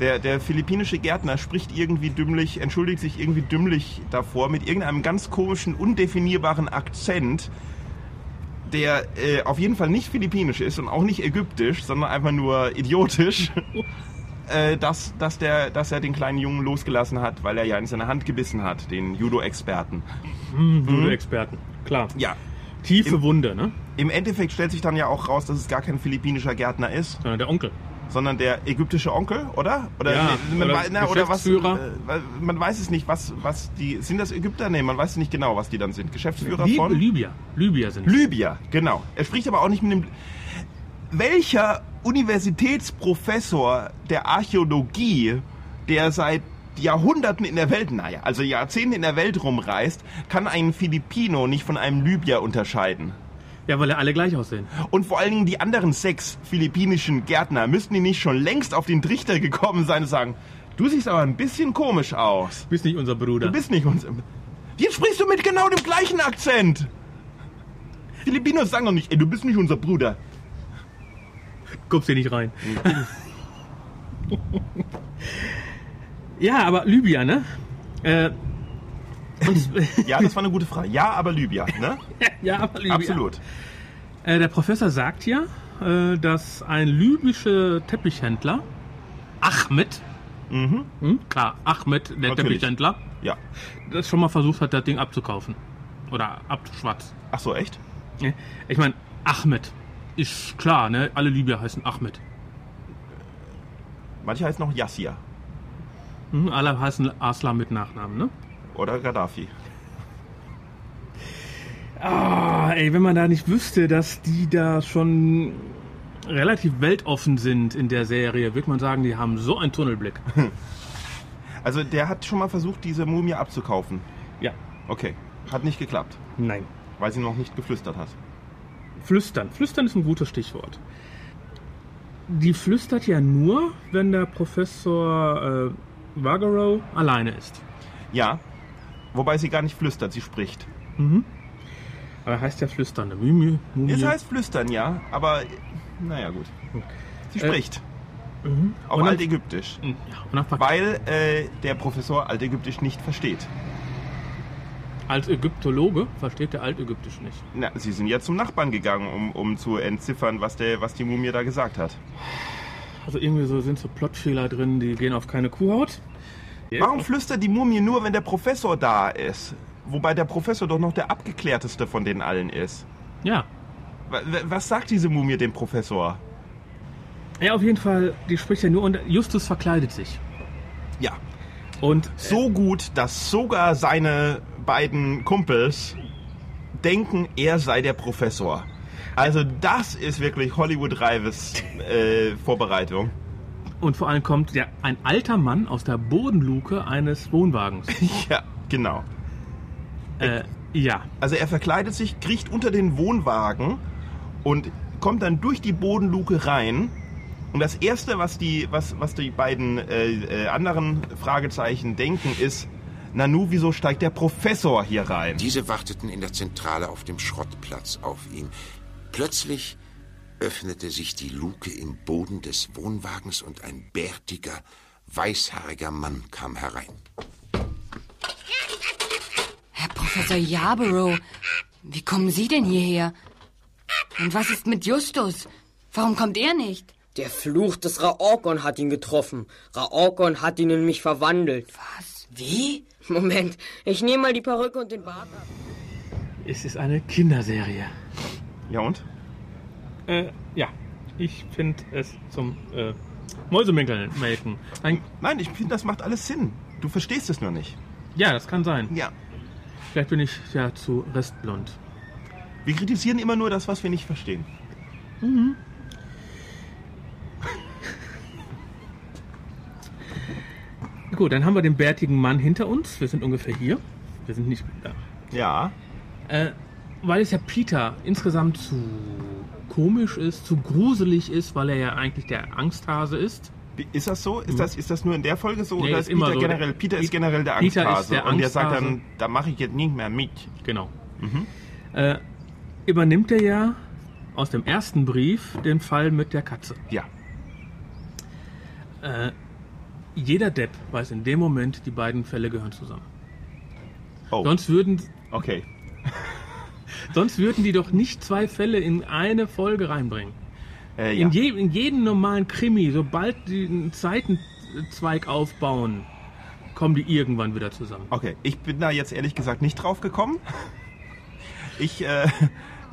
Der, der philippinische Gärtner spricht irgendwie dümmlich, entschuldigt sich irgendwie dümmlich davor mit irgendeinem ganz komischen, undefinierbaren Akzent, der äh, auf jeden Fall nicht philippinisch ist und auch nicht ägyptisch, sondern einfach nur idiotisch, äh, dass, dass, der, dass er den kleinen Jungen losgelassen hat, weil er ja in seine Hand gebissen hat, den Judo-Experten. Hm, Judo-Experten. Klar. Ja, Tiefe Im- Wunde, ne? im Endeffekt stellt sich dann ja auch raus, dass es gar kein philippinischer Gärtner ist, Sondern der Onkel. Sondern der ägyptische Onkel, oder? Oder, Ja, nee, man, oder na, oder was? Geschäftsführer. äh, man weiß es nicht, was, was die. Sind das Ägypter? Nee, man weiß nicht genau, was die dann sind. Geschäftsführer Lib von? Libyer. Libyer sind. Libyer, genau. Er spricht aber auch nicht mit dem. Welcher Universitätsprofessor der Archäologie, der seit Jahrhunderten in der Welt, naja, also Jahrzehnten in der Welt rumreist, kann einen Filipino nicht von einem Libyer unterscheiden? Ja, weil er alle gleich aussehen. Und vor allen Dingen die anderen sechs philippinischen Gärtner, müssten die nicht schon längst auf den Trichter gekommen sein und sagen, du siehst aber ein bisschen komisch aus. Du bist nicht unser Bruder. Du bist nicht unser... Jetzt sprichst du mit genau dem gleichen Akzent. Filipinos sagen doch nicht, ey, du bist nicht unser Bruder. Guckst hier nicht rein. ja, aber Libyer, ne? Äh, und, Ja, das war eine gute Frage. Ja, aber Libyer, ne? ja, aber Libyer. Absolut. Äh, der Professor sagt ja, äh, dass ein libyscher Teppichhändler, Ahmed, Mhm. hm, klar, Ahmed, der Natürlich. Teppichhändler, Ja. das schon mal versucht hat, das Ding abzukaufen. Oder abzuschwatzen. Ach so, echt? Ich meine, Ahmed ist klar, ne? Alle Libyer heißen Ahmed. Manche heißen noch Yassir Hm, alle heißen Aslam mit Nachnamen, ne? Oder Gaddafi. Ah, ey, wenn man da nicht wüsste, dass die da schon relativ weltoffen sind in der Serie, würde man sagen, die haben so einen Tunnelblick. Also der hat schon mal versucht, diese Mumie abzukaufen. Ja. Okay. Hat nicht geklappt, Nein. weil sie noch nicht geflüstert hat. Flüstern. Flüstern ist ein gutes Stichwort. Die flüstert ja nur, wenn der Professor äh, Vargaro alleine ist. Ja. Wobei sie gar nicht flüstert, sie spricht. Aber heißt ja flüstern. Eine Mumie. Mumie. Es heißt flüstern, ja, aber naja gut. Sie Äh, spricht. Auf Und Altägyptisch. Ja, dann verk- Weil äh, der Professor Altägyptisch nicht versteht. Als Ägyptologe versteht der Altägyptisch nicht. Na, sie sind ja zum Nachbarn gegangen, um, um zu entziffern, was, der, was die Mumie da gesagt hat. Also irgendwie so sind so Plotfehler drin, die gehen auf keine Kuhhaut. Warum flüstert die Mumie nur, wenn der Professor da ist? Wobei der Professor doch noch der abgeklärteste von den allen ist. Ja. Wa- wa- Was sagt diese Mumie dem Professor? Ja, auf jeden Fall, die spricht ja nur und Justus verkleidet sich. Ja, Und so gut, dass sogar seine beiden Kumpels denken, er sei der Professor. Also das ist wirklich Hollywood Reives äh, Vorbereitung. Und vor allem kommt ja ein alter Mann aus der Bodenluke eines Wohnwagens. Ja, genau. äh, ja. Also er verkleidet sich, kriecht unter den Wohnwagen und kommt dann durch die Bodenluke rein Und das Erste, was die, was, was die beiden äh, äh, anderen Fragezeichen denken, ist, Nanu, wieso steigt der Professor hier rein? Diese warteten in der Zentrale auf dem Schrottplatz auf ihn. Plötzlich öffnete sich die Luke im Boden des Wohnwagens und ein bärtiger, weißhaariger Mann kam herein. Herr Professor Yarborough, wie kommen Sie denn hierher? Und was ist mit Justus? Warum kommt er nicht? Der Fluch des Raorkon hat ihn getroffen. Raorkon hat ihn in mich verwandelt. Was? Wie? Moment, ich nehme mal die Perücke und den Bart ab. Es ist eine Kinderserie. Ja und? Äh, ja. Ich finde es zum äh, Mäusemelken. melken. Ein, Nein, ich finde, das macht alles Sinn. Du verstehst es nur nicht. ja, das kann sein. Ja. Vielleicht bin ich ja zu restblond. Wir kritisieren immer nur das, was wir nicht verstehen. Gut, dann haben wir den bärtigen Mann hinter uns. Wir sind ungefähr hier. Wir sind nicht da. Ja. Äh, weil es ja Peter insgesamt zu komisch ist, zu gruselig ist, weil er ja eigentlich der Angsthase ist. Ist das so? Ist das, ist das nur in der Folge so? Nee, oder ist ist immer Peter so. generell? Peter ist generell der Peter Angsthase. der und der sagt dann, da mache ich jetzt nicht mehr mit. Genau. Äh, übernimmt er ja aus dem ersten Brief den Fall mit der Katze. Ja. Äh, jeder Depp weiß in dem Moment, die beiden Fälle gehören zusammen. Oh. Sonst würden, Okay. sonst würden die doch nicht zwei Fälle in eine Folge reinbringen. Äh, ja. In, je, in jedem normalen Krimi, sobald die einen Seitenzweig aufbauen, kommen die irgendwann wieder zusammen. Okay, ich bin da jetzt ehrlich gesagt nicht drauf gekommen. Ich, äh,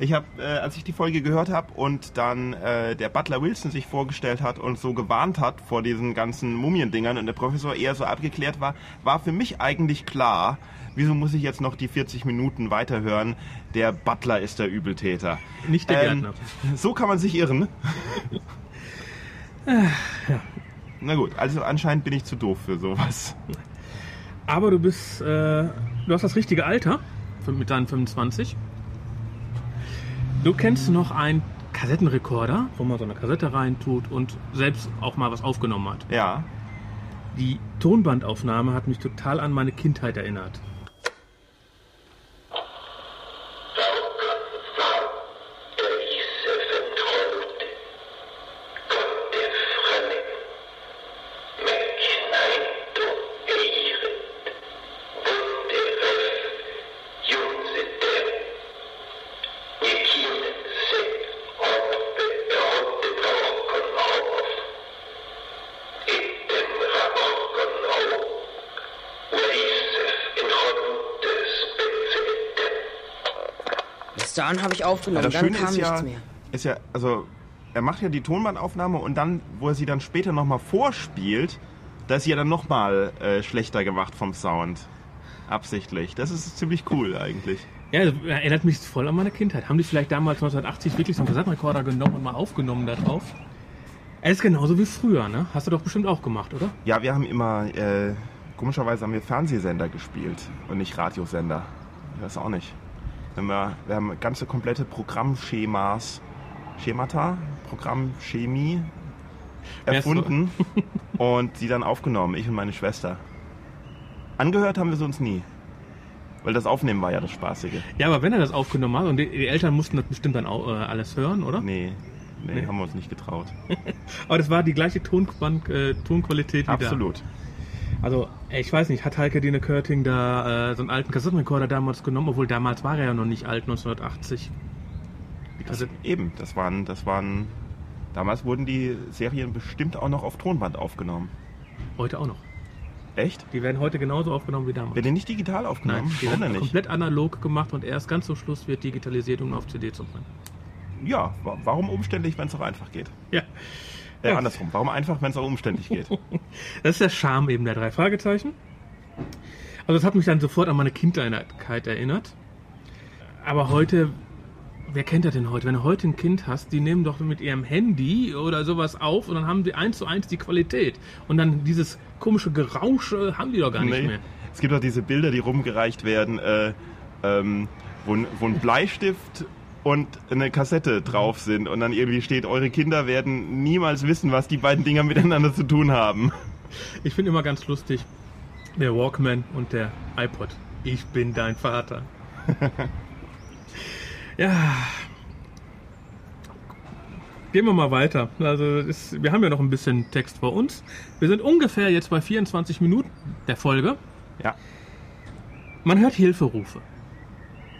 ich habe, äh, als ich die Folge gehört habe und dann äh, der Butler Wilson sich vorgestellt hat und so gewarnt hat vor diesen ganzen Mumiendingern und der Professor eher so abgeklärt war, war für mich eigentlich klar, wieso muss ich jetzt noch die 40 Minuten weiterhören? Der Butler ist der Übeltäter. Nicht der Ähm, Gärtner. So kann man sich irren. Na gut, also anscheinend bin ich zu doof für sowas. Aber du bist, äh, du hast das richtige Alter mit deinen 25. Du kennst noch einen Kassettenrekorder, wo man so eine Kassette reintut und selbst auch mal was aufgenommen hat. Ja. Die Tonbandaufnahme hat mich total an meine Kindheit erinnert. Dahin habe ich Ja, aufgenommen, das dann Schöne kam ist nichts ja, mehr. ist ja, also er macht ja die Tonbandaufnahme und dann, wo er sie dann später nochmal vorspielt, da ist sie ja dann nochmal äh, schlechter gemacht vom Sound. Absichtlich. Das ist ziemlich cool eigentlich. Ja, das erinnert mich voll an meine Kindheit. Haben die vielleicht damals 1980 wirklich so einen Kassettenrekorder genommen und mal aufgenommen da drauf? Es ist genauso wie früher, ne? Hast du doch bestimmt auch gemacht, oder? Ja, wir haben immer, äh, komischerweise haben wir Fernsehsender gespielt und nicht Radiosender. Ich weiß auch nicht. Wenn wir, wir haben ganze komplette Programmschemas, Schemata, Programmchemie erfunden und die dann aufgenommen, ich und meine Schwester. Angehört haben wir sie uns nie. Weil das Aufnehmen war ja das Spaßige. Ja, aber wenn er das aufgenommen hat und die, die Eltern mussten das bestimmt dann auch, äh, alles hören, oder? Nee, nee, Nee. haben wir uns nicht getraut. Aber das war die gleiche Tonband, äh, Tonqualität wie Absolut. da. Also, ich weiß nicht, hat Heike Dine Körting da äh, so einen alten Kassettenrekorder damals genommen, obwohl damals war er ja noch nicht alt, 1980. Die Kassetten. Eben, das waren, das waren, damals wurden die Serien bestimmt auch noch auf Tonband aufgenommen. Heute auch noch. Echt? Die werden heute genauso aufgenommen wie damals. Werden die nicht digital aufgenommen? Nein, die Warum werden komplett analog gemacht und erst ganz zum Schluss wird digitalisiert, um auf CD zu bringen. Ja, wa- warum umständlich, wenn es auch einfach geht? Ja. Äh, Ja. andersrum, warum einfach, wenn es auch umständlich geht? Das ist der Charme eben der drei Fragezeichen. Also das hat mich dann sofort an meine Kindheit erinnert. Aber heute, wer kennt das denn heute? Wenn du heute ein Kind hast, die nehmen doch mit ihrem Handy oder sowas auf und dann haben sie eins zu eins die Qualität. Und dann dieses komische Gerausche haben die doch gar nicht Nee. mehr. Es gibt auch diese Bilder, die rumgereicht werden, äh, ähm, wo, wo ein Bleistift und eine Kassette drauf sind und dann irgendwie steht, eure Kinder werden niemals wissen, was die beiden Dinger miteinander zu tun haben. Ich finde immer ganz lustig, der Walkman und der iPod. Ich bin dein Vater. ja. Gehen wir mal weiter. Also ist, wir haben ja noch ein bisschen Text vor uns. Wir sind ungefähr jetzt bei 24 Minuten der Folge. Ja. Man hört Hilferufe.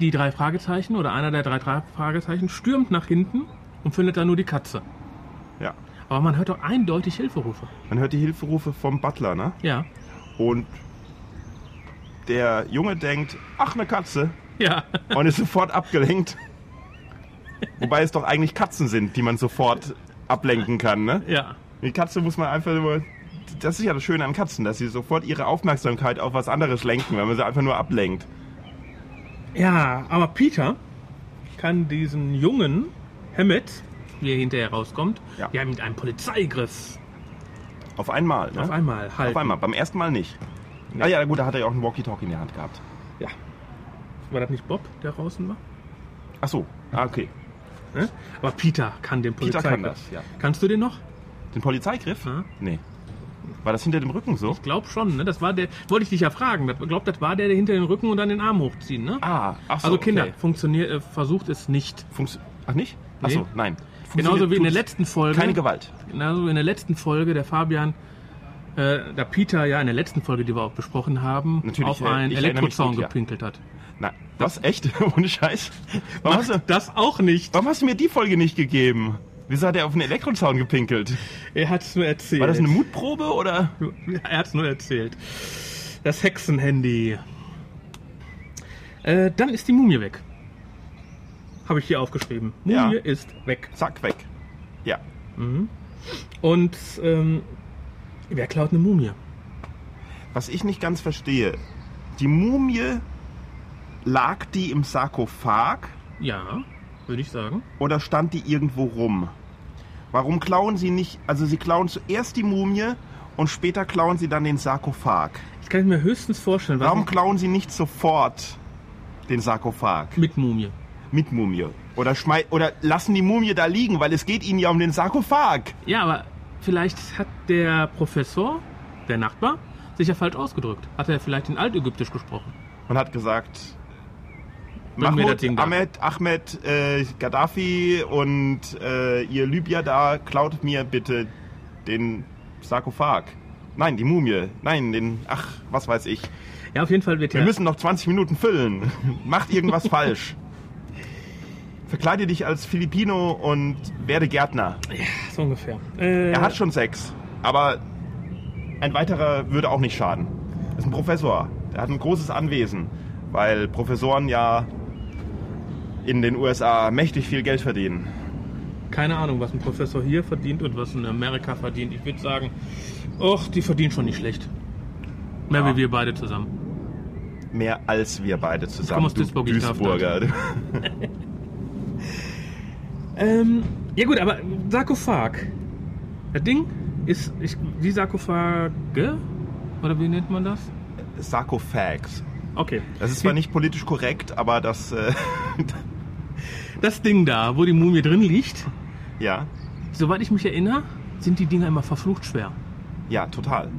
Die drei Fragezeichen oder einer der drei Tra- Fragezeichen stürmt nach hinten und findet da nur die Katze. Ja. Aber man hört doch eindeutig Hilferufe. Man hört die Hilferufe vom Butler, ne? Ja. Und der Junge denkt, ach, eine Katze. Ja. Und ist sofort abgelenkt. Wobei es doch eigentlich Katzen sind, die man sofort ablenken kann, ne? Ja. Die Katze muss man einfach nur. Das ist ja das Schöne an Katzen, dass sie sofort ihre Aufmerksamkeit auf was anderes lenken, wenn man sie einfach nur ablenkt. Ja, aber Peter kann diesen jungen Hammett, wie er hinterher rauskommt, Ja. ja, mit einem Polizeigriff Auf einmal, ne? auf einmal halten. Auf einmal. Beim ersten Mal nicht. Ah ja, gut, da hat er ja auch einen Walkie-Talkie in der Hand gehabt. Ja. War das nicht Bob, der draußen war? Ach so, ah, okay. Ne? Aber Peter kann den Peter Polizeigriff. kann das, ja. Kannst du den noch? Den Polizeigriff? Ja. Nee. War das hinter dem Rücken so? Ich glaube schon, ne? Das war der, wollte ich dich ja fragen. Ich glaube, das war der, der hinter den Rücken und dann den Arm hochziehen, ne? Ah, ach so, also Kinder, okay. funktioniert, äh, versucht es nicht. Funktio Ach nicht? Ach Nee. so, nein. Genauso wie in der letzten Folge. Keine Gewalt. Genauso wie in der letzten Folge, der Fabian, äh, da Peter ja in der letzten Folge, die wir auch besprochen haben, Natürlich, auf einen Elektrozaun ja. gepinkelt hat. Nein. Was? Echt? Ohne Scheiß? Warum hast, du, Das auch nicht. warum hast du mir die Folge nicht gegeben? Wieso hat er auf einen Elektrozaun gepinkelt? Er hat es nur erzählt. War das eine Mutprobe oder? Er hat es nur erzählt. Das Hexenhandy. Äh, dann ist die Mumie weg. Habe ich hier aufgeschrieben. Ja. Mumie ist weg. Zack, weg. Ja. Und ähm, wer klaut eine Mumie? Was ich nicht ganz verstehe, die Mumie, lag die im Sarkophag Ja, würde ich sagen. oder stand die irgendwo rum? Warum klauen sie nicht, also sie klauen zuerst die Mumie und später klauen sie dann den Sarkophag. Das kann ich mir höchstens vorstellen. Warum klauen sie nicht sofort den Sarkophag mit Mumie? mit Mumie? Oder, schmei oder lassen die Mumie da liegen, weil es geht ihnen ja um den Sarkophag. Ja, aber vielleicht hat der Professor, der Nachbar, sich ja falsch ausgedrückt. Hat er vielleicht in Altägyptisch gesprochen? Und hat gesagt, Mahmoud. Ahmed, Ahmed, äh, Gaddafi und äh, ihr Libyer da, klaut mir bitte den Sarkophag. Nein, die Mumie. Nein, den, ach, was weiß ich. Ja, auf jeden Fall wird Wir ja... müssen noch 20 Minuten füllen. Macht irgendwas falsch. Verkleide dich als Filipino und werde Gärtner. So ungefähr. Äh, Er hat schon Sex, aber ein weiterer würde auch nicht schaden. Das ist ein Professor. Er hat ein großes Anwesen, weil Professoren ja in den USA mächtig viel Geld verdienen. Keine Ahnung, was ein Professor hier verdient und was in Amerika verdient. Ich würde sagen, och, die verdienen schon nicht schlecht. Mehr Ja. wie wir beide zusammen. Mehr als wir beide zusammen. komme aus du Duisburg, ich Duisburger. Ähm, ja gut, aber Sarkophag. Das Ding ist, ich, die Sarkophage, oder wie nennt man das? Sarkophags. Okay. Das ist zwar nicht politisch korrekt, aber das, äh, Das Ding da, wo die Mumie drin liegt, ja, soweit ich mich erinnere, sind die Dinger immer verflucht schwer. ja, total.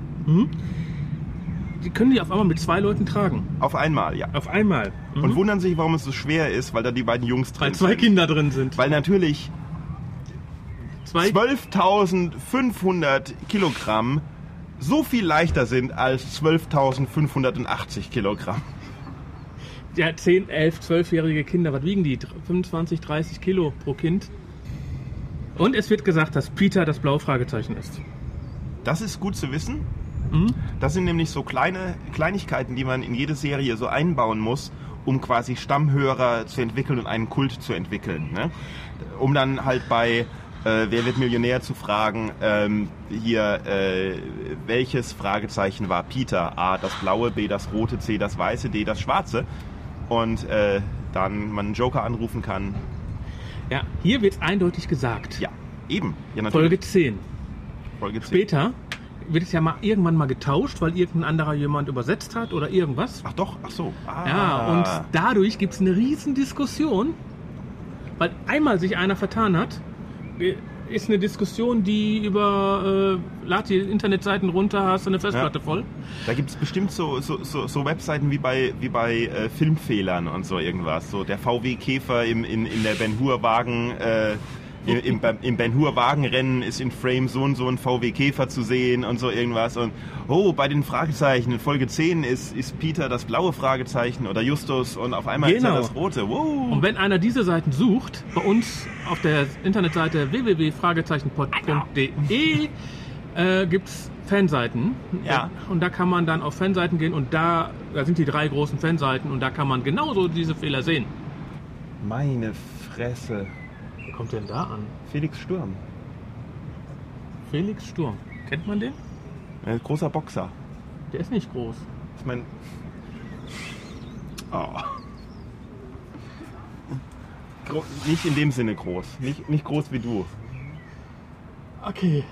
Die können die auf einmal mit zwei Leuten tragen. Auf einmal, ja. Auf einmal. Mhm. Und wundern sich, warum es so schwer ist, weil da die beiden Jungs drin Weil zwei sind. Kinder drin sind. Weil natürlich Zwei 12.500 Kilogramm so viel leichter sind als 12.580 Kilogramm. Ja, 10, 11, 12-jährige Kinder, was wiegen die? 25, 30 Kilo pro Kind. Und es wird gesagt, dass Peter das blaue Fragezeichen ist. Das ist gut zu wissen. Mhm. Das sind nämlich so kleine Kleinigkeiten, die man in jede Serie so einbauen muss, um quasi Stammhörer zu entwickeln und einen Kult zu entwickeln. Ne? Um dann halt bei äh, Wer wird Millionär zu fragen, ähm, hier, äh, welches Fragezeichen war Peter? A, das blaue, B, das rote, C, das weiße, D, das schwarze. Und äh, dann man einen Joker anrufen kann. Ja, hier wird eindeutig gesagt. Ja, eben. Ja, Folge 10. Folge 10. Später wird es ja mal irgendwann mal getauscht, weil irgendein anderer jemand übersetzt hat oder irgendwas. Ach doch, ach so. Ah. Ja, und dadurch gibt es eine riesen Diskussion, Weil einmal sich einer vertan hat, äh, ist eine Diskussion, die über äh, lad die Internetseiten runter, hast du eine Festplatte Ja. voll. Da gibt es bestimmt so, so, so, so Webseiten wie bei, wie bei äh, Filmfehlern und so irgendwas. So der VW Käfer im, in, in der Ben Hur Wagen, äh, im, im, beim- im Ben Hur Wagenrennen ist in Frame so und so ein VW Käfer zu sehen und so irgendwas. Und oh, bei den Fragezeichen in Folge 10 ist, ist Peter das blaue Fragezeichen oder Justus und auf einmal ist er Genau. das rote. Wow. Und wenn einer diese Seiten sucht, bei uns auf der Internetseite www.fragezeichenpod.de äh, gibt es Fanseiten. Ja. Und da kann man dann auf Fanseiten gehen und da, da sind die drei großen Fanseiten und da kann man genauso diese Fehler sehen. Meine Fresse. Kommt denn da an? Felix Sturm. Felix Sturm. Kennt man den? Ein großer Boxer. Der ist nicht groß. Ich meine. Oh. Gro nicht in dem Sinne groß. Nicht, nicht groß wie du. Okay.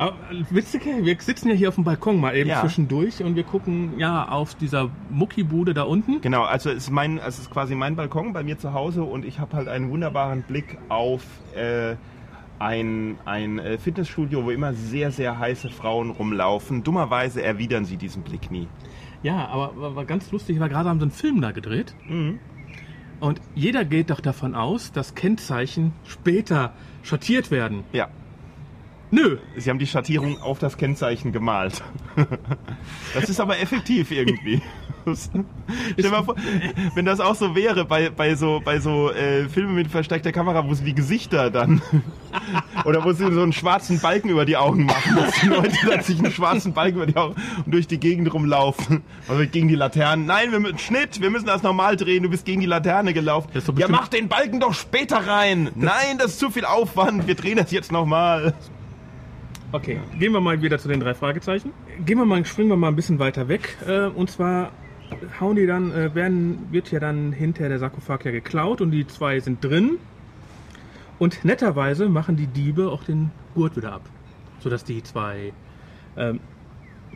Aber witzig, wir sitzen ja hier auf dem Balkon mal eben Ja. zwischendurch und wir gucken ja auf dieser Muckibude da unten. Genau, also es ist, mein, es ist quasi mein Balkon bei mir zu Hause und ich habe halt einen wunderbaren Blick auf äh, ein, ein äh, Fitnessstudio, wo immer sehr, sehr heiße Frauen rumlaufen. Dummerweise erwidern sie diesen Blick nie. Ja, aber war ganz lustig, weil gerade haben sie einen Film da gedreht. Mhm. Und jeder geht doch davon aus, dass Kennzeichen später schattiert werden. Ja. Nö. Sie haben die Schattierung auf das Kennzeichen gemalt. Das ist aber effektiv irgendwie. Stell dir mal vor, wenn das auch so wäre bei, bei so, bei so äh, Filmen mit versteckter Kamera, wo sie die Gesichter dann oder wo sie so einen schwarzen Balken über die Augen machen, dass die Leute dann sich einen schwarzen Balken über die Augen und durch die Gegend rumlaufen. Also gegen die Laternen. Nein, wir müssen Schnitt, wir müssen das normal drehen, du bist gegen die Laterne gelaufen. Ja, mach den Balken doch später rein. Nein, das ist zu viel Aufwand, wir drehen das jetzt nochmal. Okay, gehen wir mal wieder zu den drei Fragezeichen. Gehen wir mal, springen wir mal ein bisschen weiter weg. Äh, und zwar hauen die dann, äh, werden, wird ja dann hinterher der Sarkophag ja geklaut und die zwei sind drin. Und netterweise machen die Diebe auch den Gurt wieder ab. Sodass die zwei, ähm,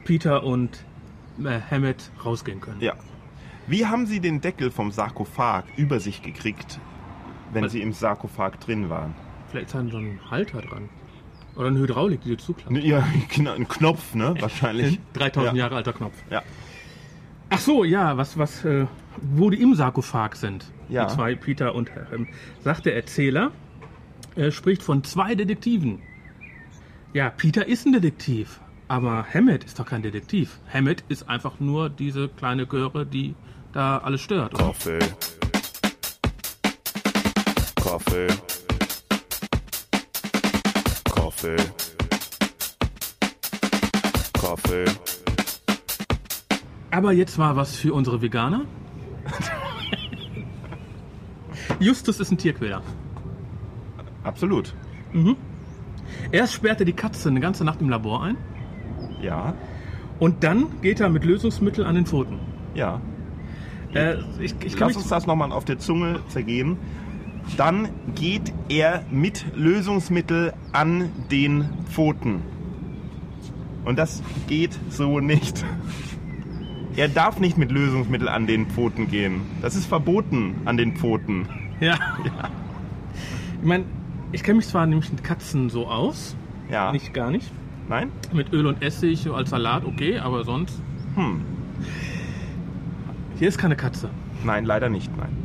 Peter und äh, Hammett, rausgehen können. Ja. Wie haben Sie den Deckel vom Sarkophag über sich gekriegt, wenn Was? Sie im Sarkophag drin waren? Vielleicht ist da so ein Halter dran. Oder eine Hydraulik, die du zuklappst. Ja, genau, ein Knopf, ne? Wahrscheinlich. 3000 ja. Jahre alter Knopf. Ja. Ach so, ja, was, was, äh, wo die im Sarkophag sind. Ja. Die zwei, Peter und ähm, sagt der Erzähler, er spricht von zwei Detektiven. Ja, Peter ist ein Detektiv, aber Hammett ist doch kein Detektiv. Hammett ist einfach nur diese kleine Göre, die da alles stört. oder? Kaffee. Kaffee. Kaffee. Kaffee. Aber jetzt mal was für unsere Veganer. Justus ist ein Tierquäler. Absolut. Erst sperrt er die Katze eine ganze Nacht im Labor ein Ja. und dann geht er mit Lösungsmittel an den Pfoten. Ja. Äh, ich, ich kann Lass uns das nochmal auf der Zunge zergehen. Dann geht er mit Lösungsmittel an den Pfoten. Und das geht so nicht. Er darf nicht mit Lösungsmittel an den Pfoten gehen. Das ist verboten an den Pfoten. Ja. Ich meine, ich kenne mich zwar nämlich mit Katzen so aus, Ja. nicht gar nicht. Nein? Mit Öl und Essig so als Salat, okay, aber sonst. Hm. Hier ist keine Katze. Nein, leider nicht, nein.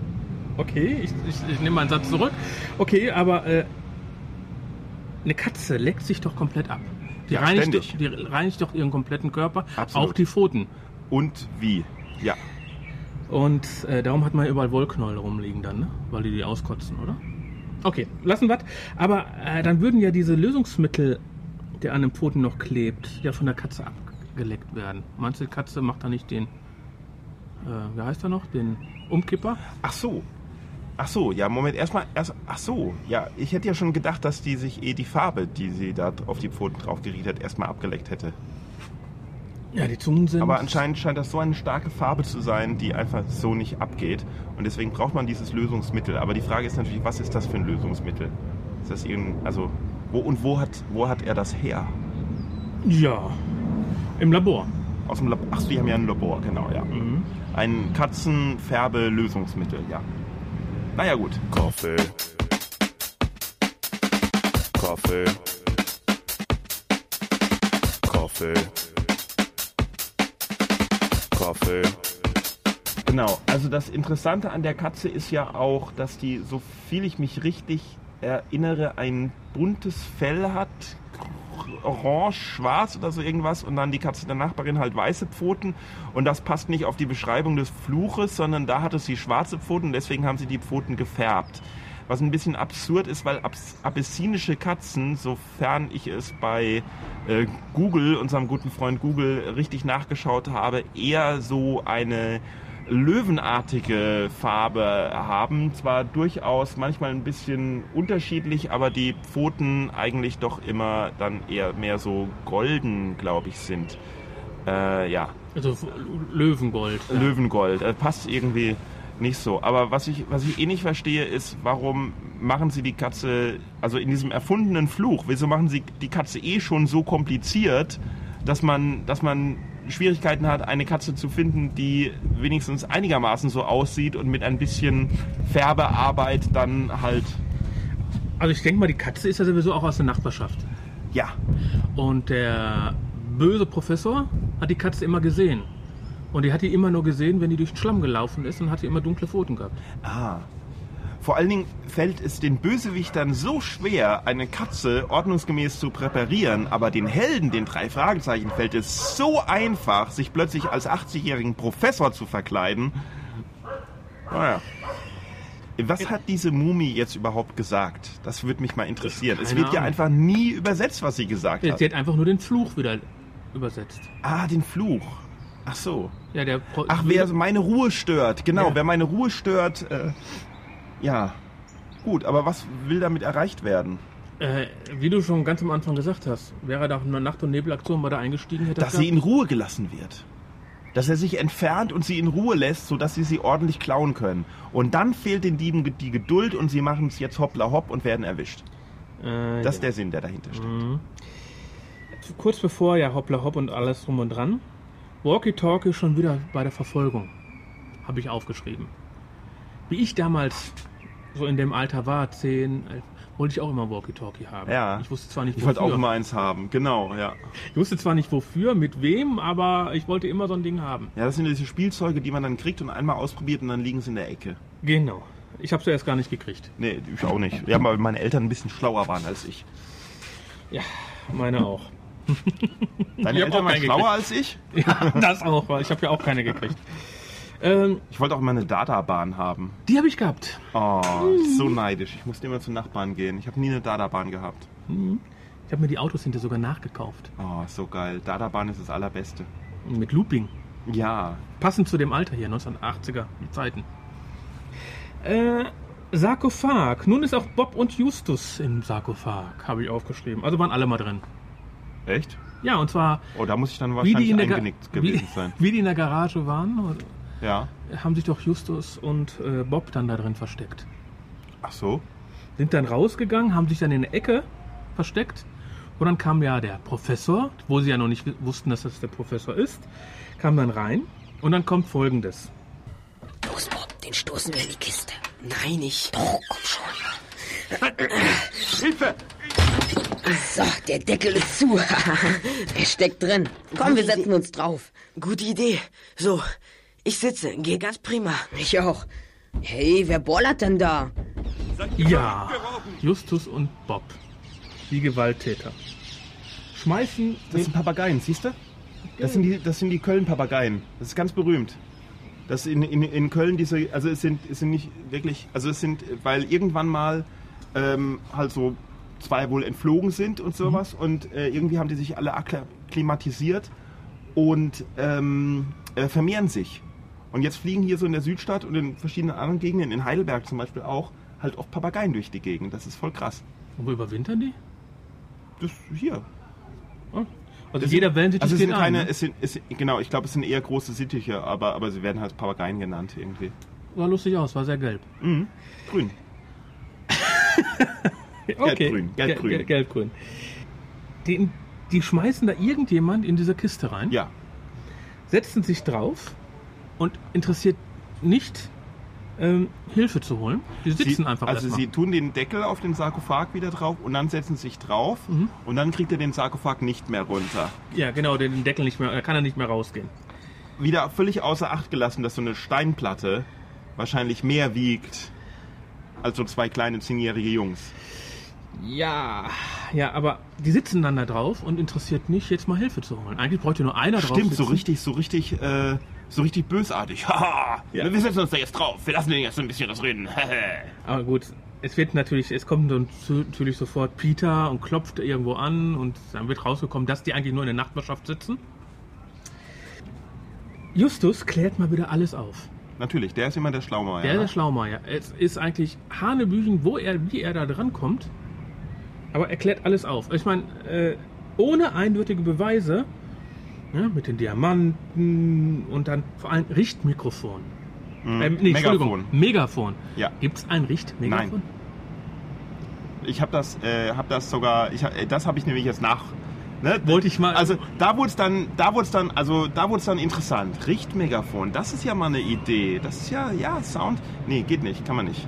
Okay, ich, ich, ich nehme meinen Satz zurück. Okay, aber äh, eine Katze leckt sich doch komplett ab. Die, Ja, reinigt, doch, die reinigt doch ihren kompletten Körper, Absolut. auch die Pfoten. Und wie? Ja. Und äh, darum hat man überall Wollknäuel rumliegen dann, ne? weil die die auskotzen, oder? Okay, lassen wir Aber äh, dann würden ja diese Lösungsmittel, der an den Pfoten noch klebt, ja von der Katze abgeleckt werden. Meinst du, die Katze macht da nicht den, äh, wie heißt er noch, den Umkipper? Ach so. Ach so, ja, Moment, erstmal, erst, ach so, ja, ich hätte ja schon gedacht, dass die sich eh die Farbe, die sie da auf die Pfoten drauf geriet hat, erstmal abgeleckt hätte. Ja, die Zungen sind... Aber anscheinend scheint das so eine starke Farbe zu sein, die einfach so nicht abgeht. Und deswegen braucht man dieses Lösungsmittel. Aber die Frage ist natürlich, was ist das für ein Lösungsmittel? Ist das irgendein, also, wo und wo hat, wo hat er das her? Ja, im Labor. Aus dem Labor. Ach, die haben ja ein Labor, genau, ja. Ein Katzenfärbe-Lösungsmittel, ja. Naja gut. Kaffee. Kaffee. Kaffee. Kaffee. Genau, also das Interessante an der Katze ist ja auch, dass die, so viel ich mich richtig erinnere, ein buntes Fell hat, orange, schwarz oder so irgendwas und dann die Katze der Nachbarin halt weiße Pfoten und das passt nicht auf die Beschreibung des Fluches, sondern da hatte sie schwarze Pfoten deswegen haben sie die Pfoten gefärbt. Was ein bisschen absurd ist, weil abs abyssinische Katzen, sofern ich es bei äh, Google, unserem guten Freund Google, richtig nachgeschaut habe, eher so eine löwenartige Farbe haben. Zwar durchaus manchmal ein bisschen unterschiedlich, aber die Pfoten eigentlich doch immer dann eher mehr so golden, glaube ich, sind. Äh, ja. Also Löwengold. Ja. Löwengold. Äh, passt irgendwie nicht so. Aber was ich, was ich eh nicht verstehe, ist, warum machen sie die Katze, also in diesem erfundenen Fluch, wieso machen sie die Katze eh schon so kompliziert, dass man, dass man Schwierigkeiten hat, eine Katze zu finden, die wenigstens einigermaßen so aussieht und mit ein bisschen Färbearbeit dann halt. Also ich denke mal, die Katze ist ja sowieso auch aus der Nachbarschaft. Ja. Und der böse Professor hat die Katze immer gesehen. Und die hat die immer nur gesehen, wenn die durch den Schlamm gelaufen ist und hat die immer dunkle Pfoten gehabt. Ah. Vor allen Dingen fällt es den Bösewichtern so schwer, eine Katze ordnungsgemäß zu präparieren, aber den Helden, den drei Fragezeichen, fällt es so einfach, sich plötzlich als 80-jährigen Professor zu verkleiden. Naja. Was hat diese Mumie jetzt überhaupt gesagt? Das würde mich mal interessieren. Keine es wird ja einfach nie übersetzt, was sie gesagt hat. Sie hat einfach nur den Fluch wieder übersetzt. Ah, den Fluch. Ach so. Ja, der Pro Ach, wer meine Ruhe stört. Genau, Ja. wer meine Ruhe stört. Äh, ja. Gut, aber was will damit erreicht werden? Äh, wie du schon ganz am Anfang gesagt hast, wäre da eine Nacht- und Nebelaktion mal da eingestiegen, hätte Dass das sie in Ruhe gelassen wird. Dass er sich entfernt und sie in Ruhe lässt, sodass sie sie ordentlich klauen können. Und dann fehlt den Dieben die Geduld und sie machen es jetzt hoppla hopp und werden erwischt. Äh, Das ist der Sinn, der dahinter steckt. Mhm. Kurz bevor ja Hoppla Hopp und alles drum und dran, Walkie Talkie schon wieder bei der Verfolgung. Habe ich aufgeschrieben. Wie ich damals so in dem Alter war, 10, 11, wollte ich auch immer Walkie Talkie haben. Ja. Ich wusste zwar nicht Ich wofür. wollte auch immer eins haben, genau, ja. Ich wusste zwar nicht wofür, mit wem, aber ich wollte immer so ein Ding haben. Ja, das sind diese Spielzeuge, die man dann kriegt und einmal ausprobiert und dann liegen sie in der Ecke. Genau. Ich habe zuerst gar nicht gekriegt. Nee, ich auch nicht. Ja, weil meine Eltern ein bisschen schlauer waren als ich. Ja, meine auch. Deine Ich Eltern auch waren schlauer gekriegt. als ich? Ja, das auch, weil ich habe ja auch keine gekriegt. Ähm, Ich wollte auch immer eine Data-Bahn haben. die habe ich gehabt. Oh, so neidisch. Ich musste immer zu Nachbarn gehen. Ich habe nie eine Data-Bahn gehabt. Ich habe mir die Autos hinter sogar nachgekauft. Oh, so geil. Data-Bahn ist das Allerbeste. Mit Looping. Ja. Passend zu dem Alter hier, 1980er Zeiten. Äh, Sarkophag. Nun ist auch Bob und Justus im Sarkophag, habe ich aufgeschrieben. Also waren alle mal drin. Echt? Ja, und zwar, Oh, da muss ich dann wie wahrscheinlich eingenickt wie, gewesen sein. wie die in der Garage waren, Ja. haben sich doch Justus und äh, Bob dann da drin versteckt. Ach so. Sind dann rausgegangen, haben sich dann in der Ecke versteckt. Und dann kam ja der Professor, wo sie ja noch nicht wussten, dass das der Professor ist, kam dann rein. Und dann kommt folgendes. Los, Bob, den stoßen wir in die Kiste. Nein, ich. Doch, komm schon. Hilfe! So, der Deckel ist zu. er steckt drin. Komm, wir setzen uns drauf. Gute Idee. So, ich sitze. Geht ganz prima. Ich auch. Hey, wer bollert denn da? Ja, Justus und Bob, die Gewalttäter, schmeißen Das sind Papageien, siehst du? Das sind die, das sind die Köln-Papageien. Das ist ganz berühmt. Das in, in, in Köln diese, also es sind, es sind nicht wirklich, also es sind, weil irgendwann mal ähm, halt so zwei wohl entflogen sind und sowas und äh, irgendwie haben die sich alle akklimatisiert und ähm, äh, vermehren sich. Und jetzt fliegen hier so in der Südstadt und in verschiedenen anderen Gegenden, in Heidelberg zum Beispiel auch, halt oft Papageien durch die Gegend. Das ist voll krass. Und wo überwintern die? Das hier. Also Es jeder sind- Wellensittich also es sind an, keine, ne? es sind, es, genau, ich glaube, es sind eher große Sittiche, aber, aber sie werden halt Papageien genannt irgendwie. Sah lustig aus, war sehr gelb. Mhm. Grün. Gelbgrün, Gel- gelbgrün. Gel- Gelbgrün. Die, die schmeißen da irgendjemand in diese Kiste rein, Ja. setzen sich drauf und interessiert nicht, ähm, Hilfe zu holen. Die sitzen Sie, einfach also erstmal. sie tun den Deckel auf den Sarkophag wieder drauf und dann setzen sie sich drauf Mhm. und dann kriegt er den Sarkophag nicht mehr runter. Ja, genau, den Deckel nicht mehr, da kann er nicht mehr rausgehen. Wieder völlig außer Acht gelassen, dass so eine Steinplatte wahrscheinlich mehr wiegt als so zwei kleine zehnjährige Jungs. Ja, ja, aber die sitzen dann da drauf und interessiert nicht, jetzt mal Hilfe zu holen. Eigentlich bräuchte nur einer drauf Stimmt, so sitzen. richtig, so richtig, äh, so richtig bösartig. Haha, Ja. wir setzen uns da jetzt drauf. Wir lassen den jetzt ein bisschen das reden. Aber gut, es wird natürlich, es kommt natürlich sofort Peter und klopft irgendwo an und dann wird rausgekommen, dass die eigentlich nur in der Nachbarschaft sitzen. Justus klärt mal wieder alles auf. Natürlich, der ist immer der Schlaumeier. Der ne? ist der Schlaumeier. Es ist eigentlich Hanebüchen, wo er, wie er da dran kommt. Aber er klärt alles auf. Ich meine, äh, ohne eindeutige Beweise, ja, mit den Diamanten und dann vor allem Richtmikrofon. Mhm. Ähm, nee, Entschuldigung, Megafon. Megafon. Ja. Gibt es ein Richtmegafon? Nein. Ich habe das, äh, hab das sogar, ich, hab- äh, das habe ich nämlich jetzt nach. Ne? Wollte ich mal. Also da wurde es dann, da wurde dann, also da wurde dann interessant. Richtmegafon, das ist ja mal eine Idee. Das ist ja, ja Sound. Nee, geht nicht, kann man nicht.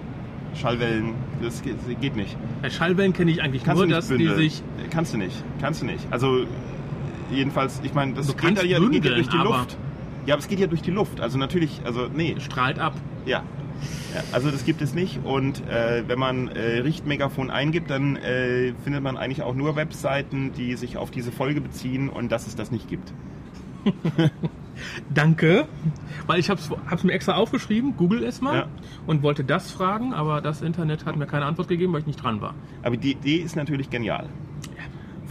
Schallwellen, das geht, geht nicht. Bei Schallwellen kenne ich eigentlich Kannst nur, dass bündeln. die sich. Kannst du nicht, kannst du nicht. Also jedenfalls, ich meine, das Du geht, ja, geht bündeln, durch die Luft. Ja, aber es geht ja durch die Luft. Also natürlich, also nee. Strahlt ab. Ja. ja also das gibt es nicht. Und äh, wenn man äh, Richtmegafon eingibt, dann äh, findet man eigentlich auch nur Webseiten, die sich auf diese Folge beziehen und dass es das nicht gibt. Danke. Weil ich hab's, hab's mir extra aufgeschrieben, google es mal Ja. und wollte das fragen, aber das Internet hat mir keine Antwort gegeben, weil ich nicht dran war. Aber die Idee ist natürlich genial.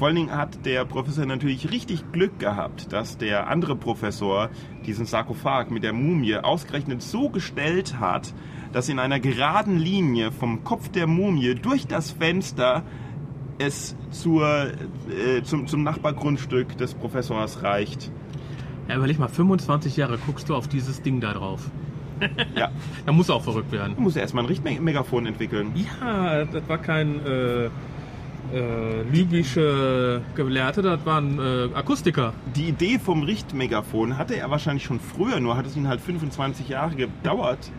Vor allen Dingen hat der Professor natürlich richtig Glück gehabt, dass der andere Professor diesen Sarkophag mit der Mumie ausgerechnet so gestellt hat, dass in einer geraden Linie vom Kopf der Mumie durch das Fenster es zur, äh, zum, zum Nachbargrundstück des Professors reicht. Ja, überleg mal, 25 Jahre guckst du auf dieses Ding da drauf. Ja. Da muss er auch verrückt werden. Du musst erstmal ein Richtmegafon entwickeln. Ja, das war kein äh, äh, libysche Gelehrte, das waren äh, Akustiker. Die Idee vom Richtmegafon hatte er wahrscheinlich schon früher, nur hat es ihn halt 25 Jahre gedauert,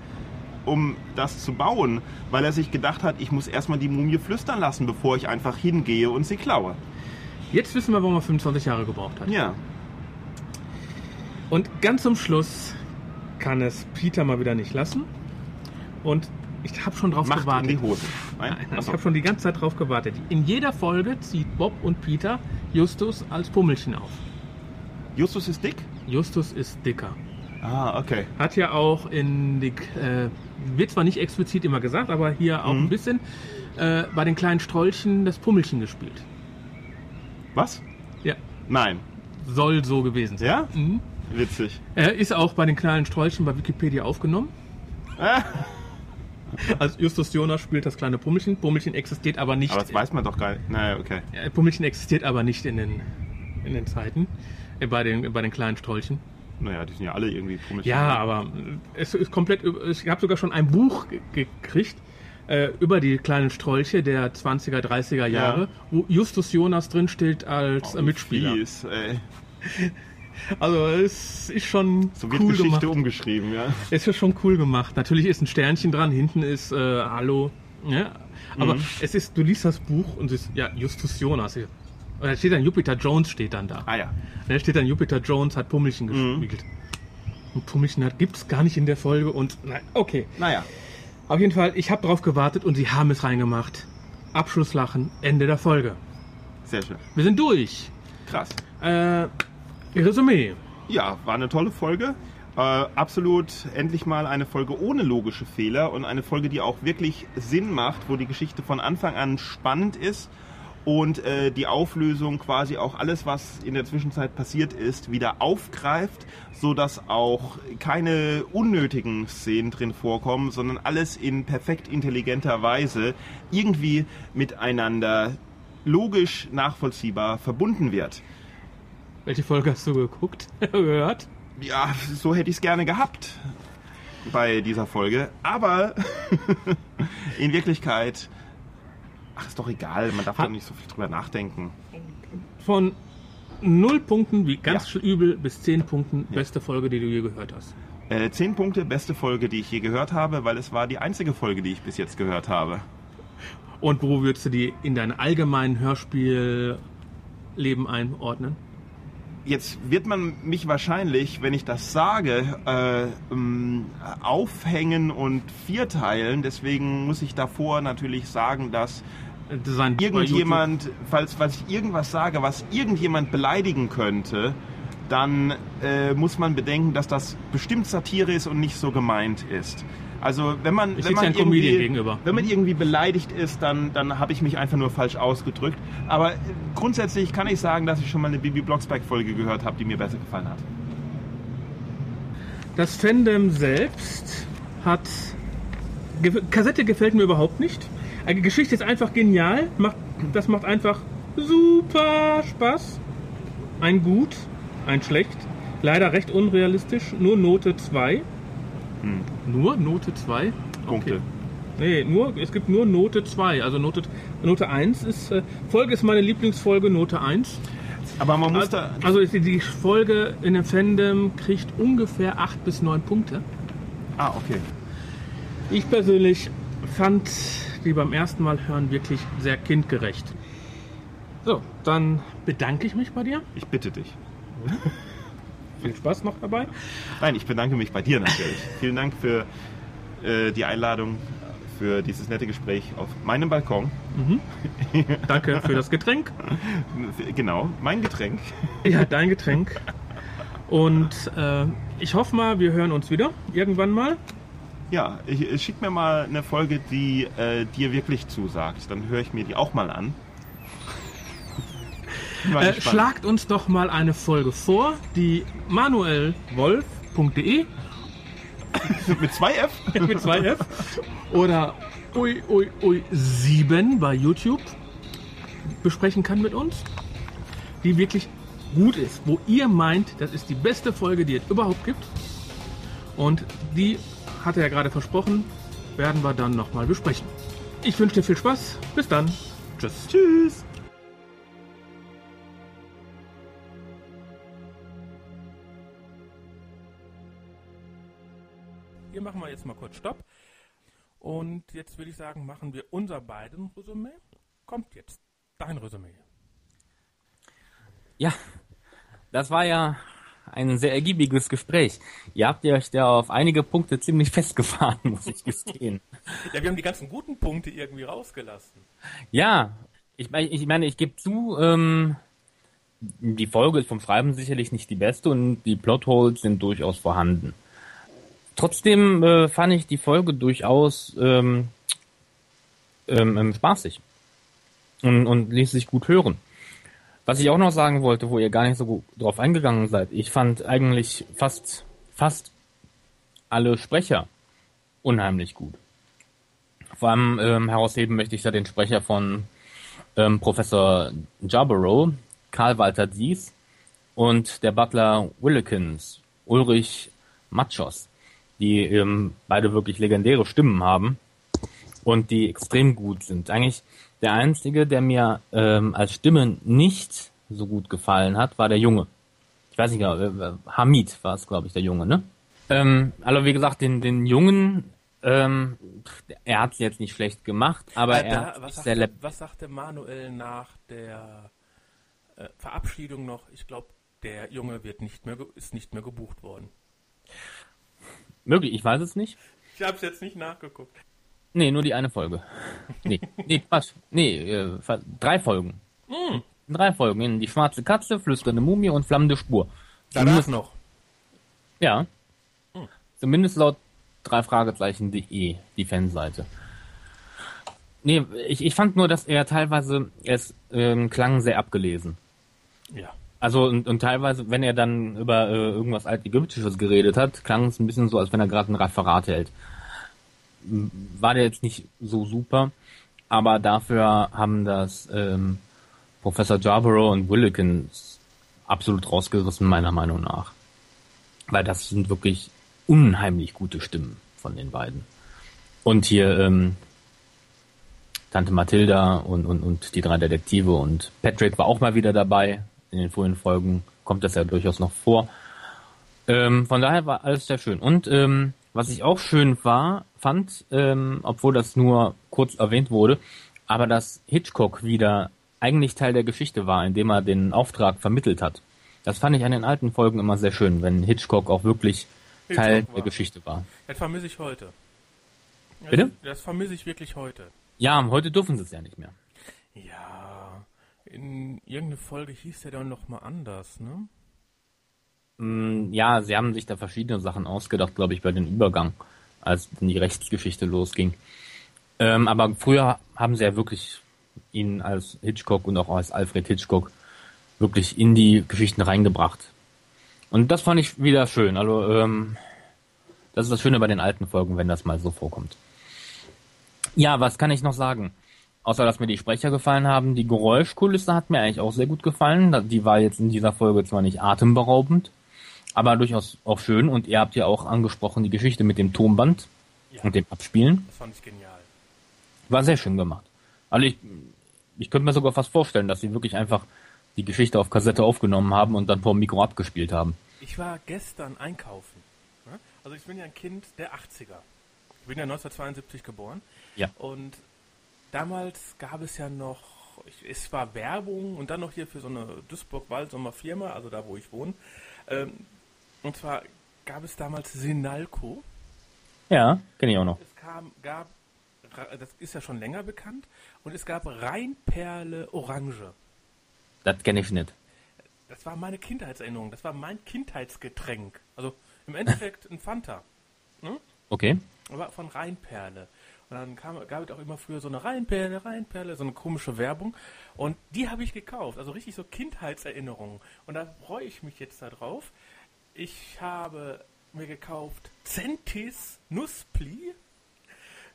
um das zu bauen, weil er sich gedacht hat, ich muss erstmal die Mumie flüstern lassen, bevor ich einfach hingehe und sie klaue. Jetzt wissen wir, warum er 25 Jahre gebraucht hat. Ja. Und ganz zum Schluss kann es Peter mal wieder nicht lassen. Und ich habe schon drauf Macht gewartet. in die Hose. Nein? Ich Achso. habe schon die ganze Zeit drauf gewartet. In jeder Folge zieht Bob und Peter Justus als Pummelchen auf. Justus ist dick? Justus ist dicker. Ah, okay. Hat ja auch in die, äh, wird zwar nicht explizit immer gesagt, aber hier auch Mhm. ein bisschen äh, bei den kleinen Strollchen das Pummelchen gespielt. Was? Ja, Nein. soll so gewesen sein. Ja? Mhm. Witzig. Er ist auch bei den kleinen Strollchen bei Wikipedia aufgenommen. Also Justus Jonas spielt das kleine Pummelchen. Pummelchen existiert aber nicht. Aber das weiß man doch gar nicht. Naja, okay. Pummelchen existiert aber nicht in den, in den Zeiten. Äh, bei, den, bei den kleinen Strollchen. Naja, die sind ja alle irgendwie komisch. Ja, aber es ist komplett. Ich habe sogar schon ein Buch ge- gekriegt äh, über die kleinen Strolche der 20er, 30er Jahre, Ja. wo Justus Jonas drin steht als äh, Mitspieler. Fies, ey. Also es ist schon So wird cool Geschichte gemacht. umgeschrieben, ja. Es ist schon cool gemacht. Natürlich ist ein Sternchen dran, hinten ist äh, Hallo. Ja? Aber Mhm. es ist, du liest das Buch und es ist ja Justus Jonas. Und da steht dann Jupiter Jones steht dann da. Ah ja. Da steht dann Jupiter Jones hat Pummelchen Mhm. gespielt. Und Pummelchen hat gibt's gar nicht in der Folge und nein, okay. Naja. Auf jeden Fall, ich habe drauf gewartet und sie haben es reingemacht. Abschlusslachen, Ende der Folge. Sehr schön. Wir sind durch. Krass. Äh, Resümee. Ja, war eine tolle Folge. Äh, absolut endlich mal eine Folge ohne logische Fehler und eine Folge, die auch wirklich Sinn macht, wo die Geschichte von Anfang an spannend ist und äh, die Auflösung quasi auch alles, was in der Zwischenzeit passiert ist, wieder aufgreift, so dass auch keine unnötigen Szenen drin vorkommen, sondern alles in perfekt intelligenter Weise irgendwie miteinander logisch nachvollziehbar verbunden wird. Welche Folge hast du geguckt? Gehört? Ja, so hätte ich es gerne gehabt bei dieser Folge. Aber in Wirklichkeit, ach, ist doch egal, man darf Ha- doch nicht so viel drüber nachdenken. Von 0 Punkten wie ganz übel bis 10 Punkten beste Folge, die du je gehört hast. Äh, zehn Punkte, beste Folge, die ich je gehört habe, weil es war die einzige Folge, die ich bis jetzt gehört habe. Und wo würdest du die in dein allgemeinen Hörspielleben einordnen? Jetzt wird man mich wahrscheinlich, wenn ich das sage, äh, ähm, aufhängen und vierteilen. Deswegen muss ich davor natürlich sagen, dass irgendjemand, falls, falls ich irgendwas sage, was irgendjemand beleidigen könnte, dann äh, muss man bedenken, dass das bestimmt Satire ist und nicht so gemeint ist. Also wenn man, Ich wenn man, irgendwie, wenn man irgendwie beleidigt ist, dann, dann habe ich mich einfach nur falsch ausgedrückt. Aber äh, grundsätzlich kann ich sagen, dass ich schon mal eine Bibi Blocksberg-Folge gehört habe, die mir besser gefallen hat. Das Fandom selbst hat. Ge Kassette gefällt mir überhaupt nicht. Eine Geschichte ist einfach genial. Macht, das macht einfach super Spaß. Ein Gut, ein Schlecht. Leider recht unrealistisch. Nur Note 2. Nur Note 2? Punkte. Nee, nur, es gibt nur Note 2. Also Note, Note 1 ist. Äh, Folge ist meine Lieblingsfolge, Note 1. Aber man muss Also, da. also die Folge in dem Fandom kriegt ungefähr 8 bis 9 Punkte. Ah, okay. Ich persönlich fand die beim ersten Mal hören wirklich sehr kindgerecht. So, dann bedanke ich mich bei dir. Ich bitte dich. Viel Spaß noch dabei. Nein, ich bedanke mich bei dir natürlich. Vielen Dank für äh, die Einladung, für dieses nette Gespräch auf meinem Balkon. Danke für das Getränk. Genau, mein Getränk. Ja, dein Getränk. Und äh, ich hoffe mal, wir hören uns wieder. Irgendwann mal. Ja, ich, ich schick mir mal eine Folge, die äh, dir wirklich zusagt. Dann höre ich mir die auch mal an. Äh, schlagt uns doch mal eine Folge vor, die manuelwolf.de Mit zwei F? mit zwei F oder ui, ui, ui 7 bei YouTube besprechen kann mit uns, die wirklich gut ist, wo ihr meint, das ist die beste Folge, die es überhaupt gibt. Und die hat er ja gerade versprochen, werden wir dann nochmal besprechen. Ich wünsche dir viel Spaß. Bis dann. Tschüss. Tschüss. Hier machen wir jetzt mal kurz Stopp. Und jetzt würde ich sagen, machen wir unser beiden Resümee. Kommt jetzt dein Resümee. Ja, das war ja ein sehr ergiebiges Gespräch. Ihr habt ja euch da auf einige Punkte ziemlich festgefahren, muss ich gestehen. Ja, wir haben die ganzen guten Punkte irgendwie rausgelassen. Ja, ich, ich meine, ich gebe zu, ähm, die Folge ist vom Schreiben sicherlich nicht die beste und die Plotholes sind durchaus vorhanden. Trotzdem äh, fand ich die Folge durchaus ähm, ähm, ähm, spaßig und, und ließ sich gut hören. Was ich auch noch sagen wollte, wo ihr gar nicht so gut drauf eingegangen seid, ich fand eigentlich fast, fast alle Sprecher unheimlich gut. Vor allem ähm, herausheben möchte ich da den Sprecher von ähm, Professor Jarborough, Karl Walter Dies und der Butler Willikins, Ulrich Matschos, die ähm, beide wirklich legendäre Stimmen haben und die extrem gut sind. Eigentlich der einzige, der mir ähm, als Stimme nicht so gut gefallen hat, war der Junge. Ich weiß nicht genau, äh, Hamid war es, glaube ich, der Junge, ne? Ähm, also wie gesagt, den, den Jungen, ähm, er hat es jetzt nicht schlecht gemacht, aber Äh, er da, hat was, sehr sagte, leb- was sagte Manuel nach der äh, Verabschiedung noch? Ich glaube, der Junge wird nicht mehr, ist nicht mehr gebucht worden. Möglich, ich weiß es nicht. Ich habe es jetzt nicht nachgeguckt. Nee, nur die eine Folge. Nee, nee, Quatsch. Nee, äh, drei Folgen. Hm. Drei Folgen. In Die schwarze Katze, flüsternde Mumie und flammende Spur. Danach Zumindest- noch. Ja. Zumindest laut drei Fragezeichen.de, die Fanseite. Nee, ich, ich fand nur, dass er teilweise, es ähm, klang sehr abgelesen. Ja. Also und, und teilweise, wenn er dann über äh, irgendwas Altägyptisches geredet hat, klang es ein bisschen so, als wenn er gerade ein Referat hält. War der jetzt nicht so super, aber dafür haben das ähm, Professor Jarborough und Willikins absolut rausgerissen, meiner Meinung nach. Weil das sind wirklich unheimlich gute Stimmen von den beiden. Und hier ähm, Tante Mathilda und, und, und die drei Detektive und Patrick war auch mal wieder dabei. In den frühen Folgen kommt das ja durchaus noch vor. Ähm, von daher war alles sehr schön. Und ähm, was ich auch schön war, fand, ähm, obwohl das nur kurz erwähnt wurde, aber dass Hitchcock wieder eigentlich Teil der Geschichte war, indem er den Auftrag vermittelt hat. Das fand ich an den alten Folgen immer sehr schön, wenn Hitchcock auch wirklich Teil Hitchcock der war. Geschichte war. Das vermisse ich heute. Bitte? Das vermisse ich wirklich heute. Ja, heute dürfen sie es ja nicht mehr. Ja, in irgendeiner Folge hieß der dann noch mal anders, ne? Mm, Ja, sie haben sich da verschiedene Sachen ausgedacht, glaube ich, bei dem Übergang, als dann die Rechtsgeschichte losging. Ähm, aber früher haben sie ja wirklich ihn als Hitchcock und auch als Alfred Hitchcock wirklich in die Geschichten reingebracht. Und das fand ich wieder schön. Also, ähm, das ist das Schöne bei den alten Folgen, wenn das mal so vorkommt. Ja, was kann ich noch sagen? Außer, dass mir die Sprecher gefallen haben. Die Geräuschkulisse hat mir eigentlich auch sehr gut gefallen. Die war jetzt in dieser Folge zwar nicht atemberaubend, aber durchaus auch schön. Und ihr habt ja auch angesprochen die Geschichte mit dem Tonband und dem Abspielen. Das fand ich genial. War sehr schön gemacht. Also ich, ich könnte mir sogar fast vorstellen, dass sie wirklich einfach die Geschichte auf Kassette aufgenommen haben und dann vor dem Mikro abgespielt haben. Ich war gestern einkaufen. ne? Also ich bin ja ein Kind der 80er. Ich bin ja 1972 geboren. Ja. Und damals gab es ja noch, ich, es war Werbung und dann noch hier für so eine Duisburg-Waldsommer Firma, also da wo ich wohne. Ähm, und zwar gab es damals Sinalco. Ja, kenne ich auch noch. Es kam, gab, das ist ja schon länger bekannt, und es gab Rheinperle Orange. Das kenne ich nicht. Das war meine Kindheitserinnerung, das war mein Kindheitsgetränk. Also im Endeffekt ein Fanta. Ne? Okay. Aber von Rheinperle. Und dann kam, gab es auch immer früher so eine Rheinperle, Rheinperle, so eine komische Werbung. Und die habe ich gekauft. Also richtig so Kindheitserinnerungen. Und da freue ich mich jetzt darauf. Ich habe mir gekauft Centis Nusspli,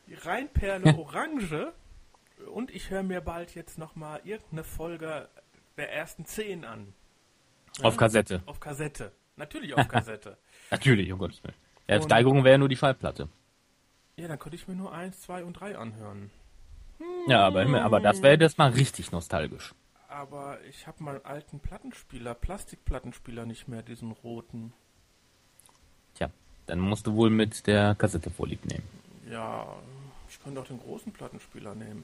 die Rheinperle Orange. Und ich höre mir bald jetzt nochmal irgendeine Folge der ersten zehn an. Auf Kassette. Auf Kassette. Natürlich auf Kassette. Natürlich, um Gottes Willen. Ja, Steigerung wäre nur die Schallplatte. Ja, dann könnte ich mir nur eins, zwei und drei anhören. Ja, aber, aber das wäre jetzt mal richtig nostalgisch. Aber ich habe meinen alten Plattenspieler, Plastikplattenspieler nicht mehr, diesen roten. Tja, dann musst du wohl mit der Kassette vorlieb nehmen. Ja, ich könnte auch den großen Plattenspieler nehmen.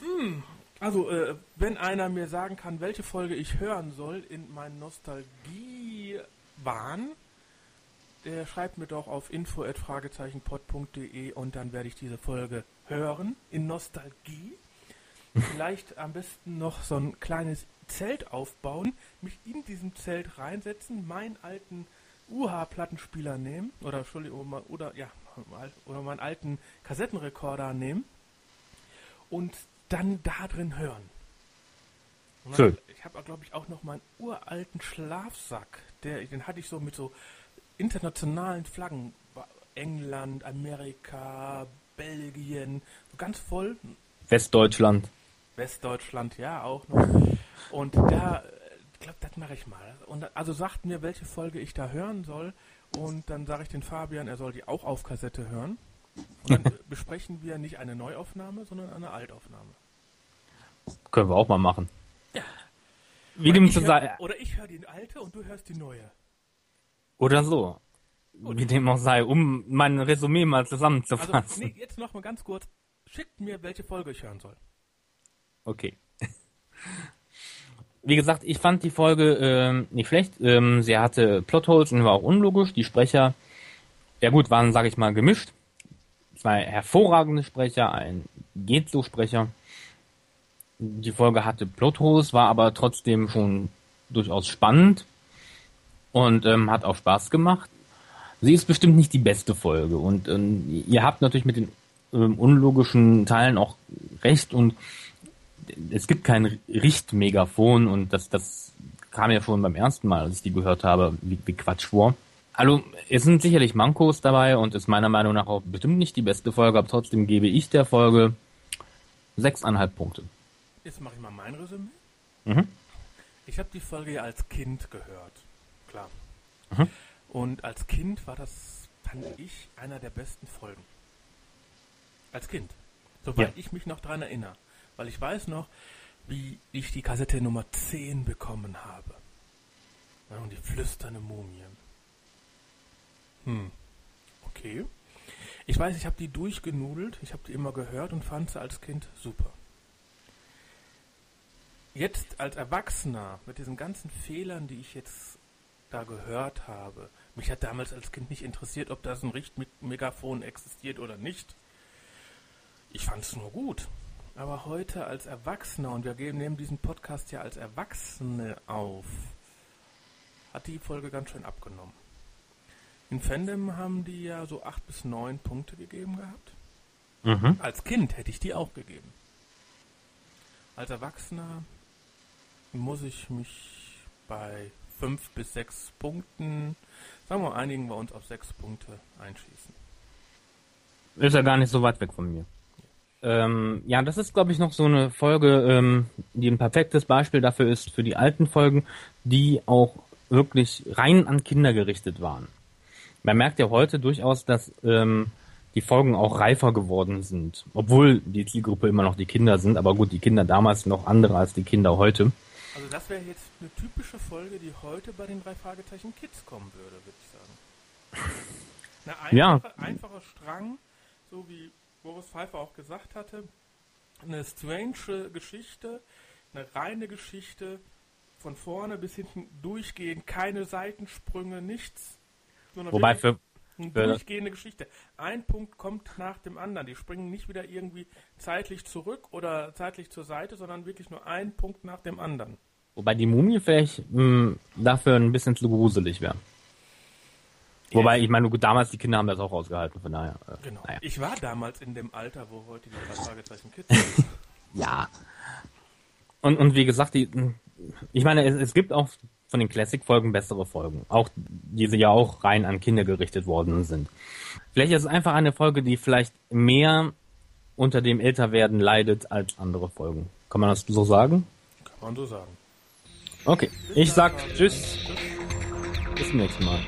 Hm, Also, äh, wenn einer mir sagen kann, welche Folge ich hören soll in meinen Nostalgie-Wahn, der schreibt mir doch auf info.fragezeichenpod.de und dann werde ich diese Folge hören in Nostalgie. Vielleicht am besten noch so ein kleines Zelt aufbauen, mich in diesem Zelt reinsetzen, meinen alten UH-Plattenspieler nehmen, oder Entschuldigung, oder ja, oder meinen alten Kassettenrekorder nehmen und dann da drin hören. Schön. Ich habe, glaube ich, auch noch meinen uralten Schlafsack, der, den hatte ich so mit so internationalen Flaggen, England, Amerika, Belgien, so ganz voll, Westdeutschland. Westdeutschland, ja, auch noch. Und da, ich glaube, das mache ich mal. Und also sagt mir, welche Folge ich da hören soll. Und dann sage ich den Fabian, er soll die auch auf Kassette hören. Und dann äh, besprechen wir nicht eine Neuaufnahme, sondern eine Altaufnahme. Können wir auch mal machen. Ja. Wie Oder dem ich hör-. Oder ich höre die alte und du hörst die neue. Oder so. Wie dem auch sei, um mein Resümee mal Also, zusammenzufassen. nee, jetzt noch mal ganz kurz. Schickt mir, welche Folge ich hören soll. Okay. Wie gesagt, ich fand die Folge ähm, nicht schlecht. Ähm, sie hatte Plotholes und war auch unlogisch. Die Sprecher, ja gut, waren, sag ich mal, gemischt. Zwei hervorragende Sprecher, ein geht so Sprecher. Die Folge hatte Plotholes, war aber trotzdem schon durchaus spannend und ähm, hat auch Spaß gemacht. Sie ist bestimmt nicht die beste Folge und ähm, ihr habt natürlich mit den ähm, unlogischen Teilen auch recht und es gibt kein Richtmegafon und das, das kam ja schon beim ersten Mal, als ich die gehört habe, wie, wie Quatsch vor. Also, es sind sicherlich Mankos dabei und ist meiner Meinung nach auch bestimmt nicht die beste Folge, aber trotzdem gebe ich der Folge sechseinhalb Punkte. Jetzt mache ich mal mein Resümee. Mhm. Ich habe die Folge ja als Kind gehört. Klar. Mhm. Und als Kind war das, fand ich, einer der besten Folgen. Als Kind. Soweit Ja. ich mich noch dran erinnere. Weil ich weiß noch, wie ich die Kassette Nummer 10 bekommen habe. Ja, und die flüsternde Mumie. Hm. Okay. Ich weiß, ich habe die durchgenudelt, ich habe die immer gehört und fand sie als Kind super. Jetzt als Erwachsener mit diesen ganzen Fehlern, die ich jetzt da gehört habe, mich hat damals als Kind nicht interessiert, ob das ein Richtmegafon existiert oder nicht. Ich fand es nur gut. Aber heute als Erwachsener, und wir nehmen diesen Podcast ja als Erwachsene auf, hat die Folge ganz schön abgenommen. In Fandom haben die ja so acht bis neun Punkte gegeben gehabt. Mhm. Als Kind hätte ich die auch gegeben. Als Erwachsener muss ich mich bei fünf bis sechs Punkten, sagen wir, einigen wir uns auf sechs Punkte einschießen. Ist ja gar nicht so weit weg von mir. Ähm, ja, das ist, glaube ich, noch so eine Folge, ähm, die ein perfektes Beispiel dafür ist, für die alten Folgen, die auch wirklich rein an Kinder gerichtet waren man merkt ja heute durchaus, dass ähm, die Folgen auch reifer geworden sind. Obwohl die Zielgruppe immer noch die Kinder sind, aber gut, die Kinder damals noch andere als die Kinder heute. Also das wäre jetzt eine typische Folge, die heute bei den drei Fragezeichen Kids kommen würde, würde ich sagen. Eine einfache, Ja. einfacher Strang, so wie Boris Pfeiffer auch gesagt hatte. Eine strange Geschichte, eine reine Geschichte, von vorne bis hinten durchgehend, keine Seitensprünge, nichts. Wobei für, eine durchgehende Geschichte. Ein Punkt kommt nach dem anderen. Die springen nicht wieder irgendwie zeitlich zurück oder zeitlich zur Seite, sondern wirklich nur ein Punkt nach dem anderen. wobei die Mumie vielleicht mh, dafür ein bisschen zu gruselig wäre. Wobei, ich meine, gut, damals die Kinder haben das auch ausgehalten, von daher. Äh, Genau. Naja. Ich war damals in dem Alter, wo heute die drei Fragezeichen Kids sind. Ja. Und, und wie gesagt, die, ich meine, es, es gibt auch von den Classic-Folgen bessere Folgen. Auch, die ja auch rein an Kinder gerichtet worden sind. Vielleicht ist es einfach eine Folge, die vielleicht mehr unter dem Älterwerden leidet als andere Folgen. Kann man das so sagen? Kann man so sagen. Okay. Ich sag Tschüss. Bis zum nächsten Mal.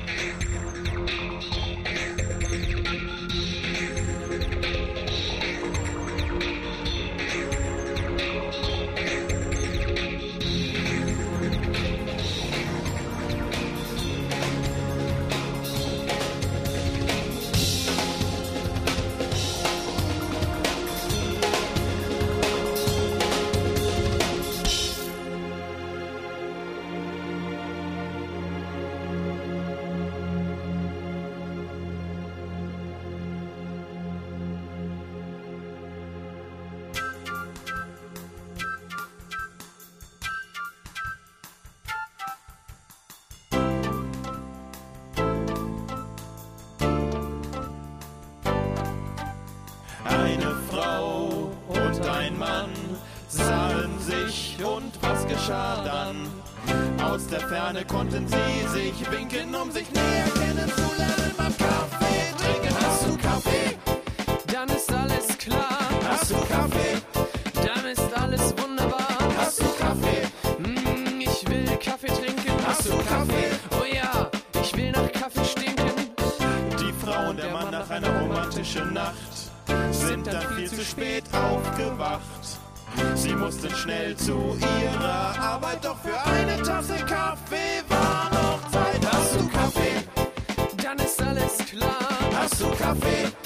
Hast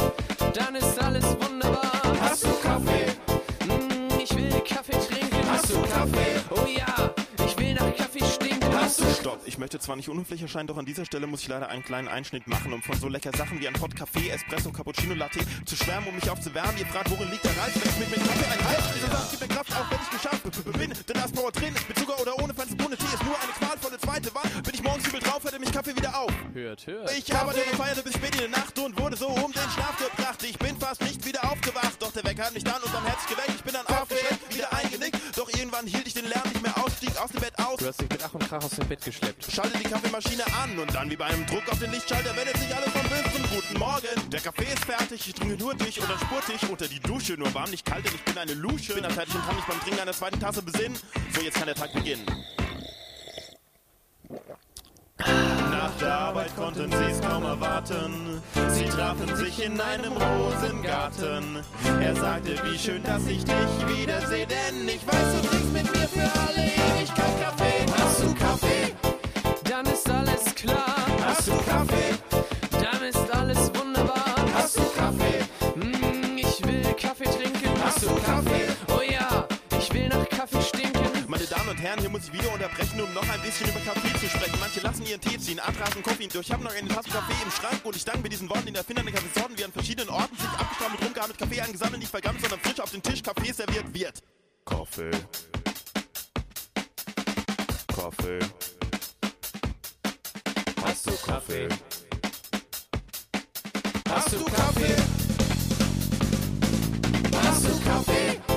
Stopp, ich möchte zwar nicht unhöflich erscheinen, doch an dieser Stelle muss ich leider einen kleinen Einschnitt machen, um von so lecker Sachen wie ein Pot Kaffee, Espresso, Cappuccino, Latte zu schwärmen, um mich aufzuwärmen. Ihr fragt, worin liegt der Reiz, wenn ich mit mir Kaffee ein Hals? Dieser Saft gibt mir Kraft, auch wenn ich geschafft bin. Denn das Power drin ist mit Zucker oder ohne Feinste Bohne. Tee ist nur eine qualvolle zweite Wahl. Bin ich morgens übel drauf, hätte mich Kaffee wieder auf. Hört, hört. Ich arbeitete und feierte bis spät in die Nacht und wurde so um den Schlaf gebracht. Ich bin fast nicht wieder aufgewacht, doch der Wecker hat mich dann unterm Herz geweckt. Ich bin dann aufgeschreckt, wieder eingenickt, doch irgendwann hielt ich den Lärm nicht aus, dem Bett aus. Du hast dich mit Ach und Krach aus dem Bett geschleppt. Schalte die Kaffeemaschine an und dann wie bei einem Druck auf den Lichtschalter wendet sich alles vom zum Guten Morgen. Der Kaffee ist fertig, ich trinke nur dich und dann spurte ich unter die Dusche. Nur warm, nicht kalt, denn ich bin eine Lusche. Bin dann fertig und kann mich beim Trinken einer zweiten Tasse besinnen. So, jetzt kann der Tag beginnen. Nach der Arbeit konnten sie es kaum erwarten. Sie trafen sich in einem Rosengarten. Er sagte, wie schön, dass ich dich wiedersehe, denn ich weiß, du trinkst mit mir für alle Ewigkeit Kaffee. Hast du Kaffee? Dann ist alles klar. Hast du Kaffee? Dann ist alles wunderbar. Hast du Kaffee? Hm, ich will Kaffee trinken. Hast du Kaffee? Und Herren, hier muss ich wieder unterbrechen, um noch ein bisschen über Kaffee zu sprechen. Manche lassen ihren Tee ziehen, andere rasen Koffein durch. Ich habe noch eine Tasse Kaffee im Schrank und ich danke mit diesen Worten den Erfindern der Kaffeesorten, wie an verschiedenen Orten sich rumgehauen mit Kaffee angesammelt, nicht vergammelt, sondern frisch auf den Tisch Kaffee serviert wird. Kaffee. Kaffee? Hast du Kaffee? Hast du Kaffee? Hast du Kaffee?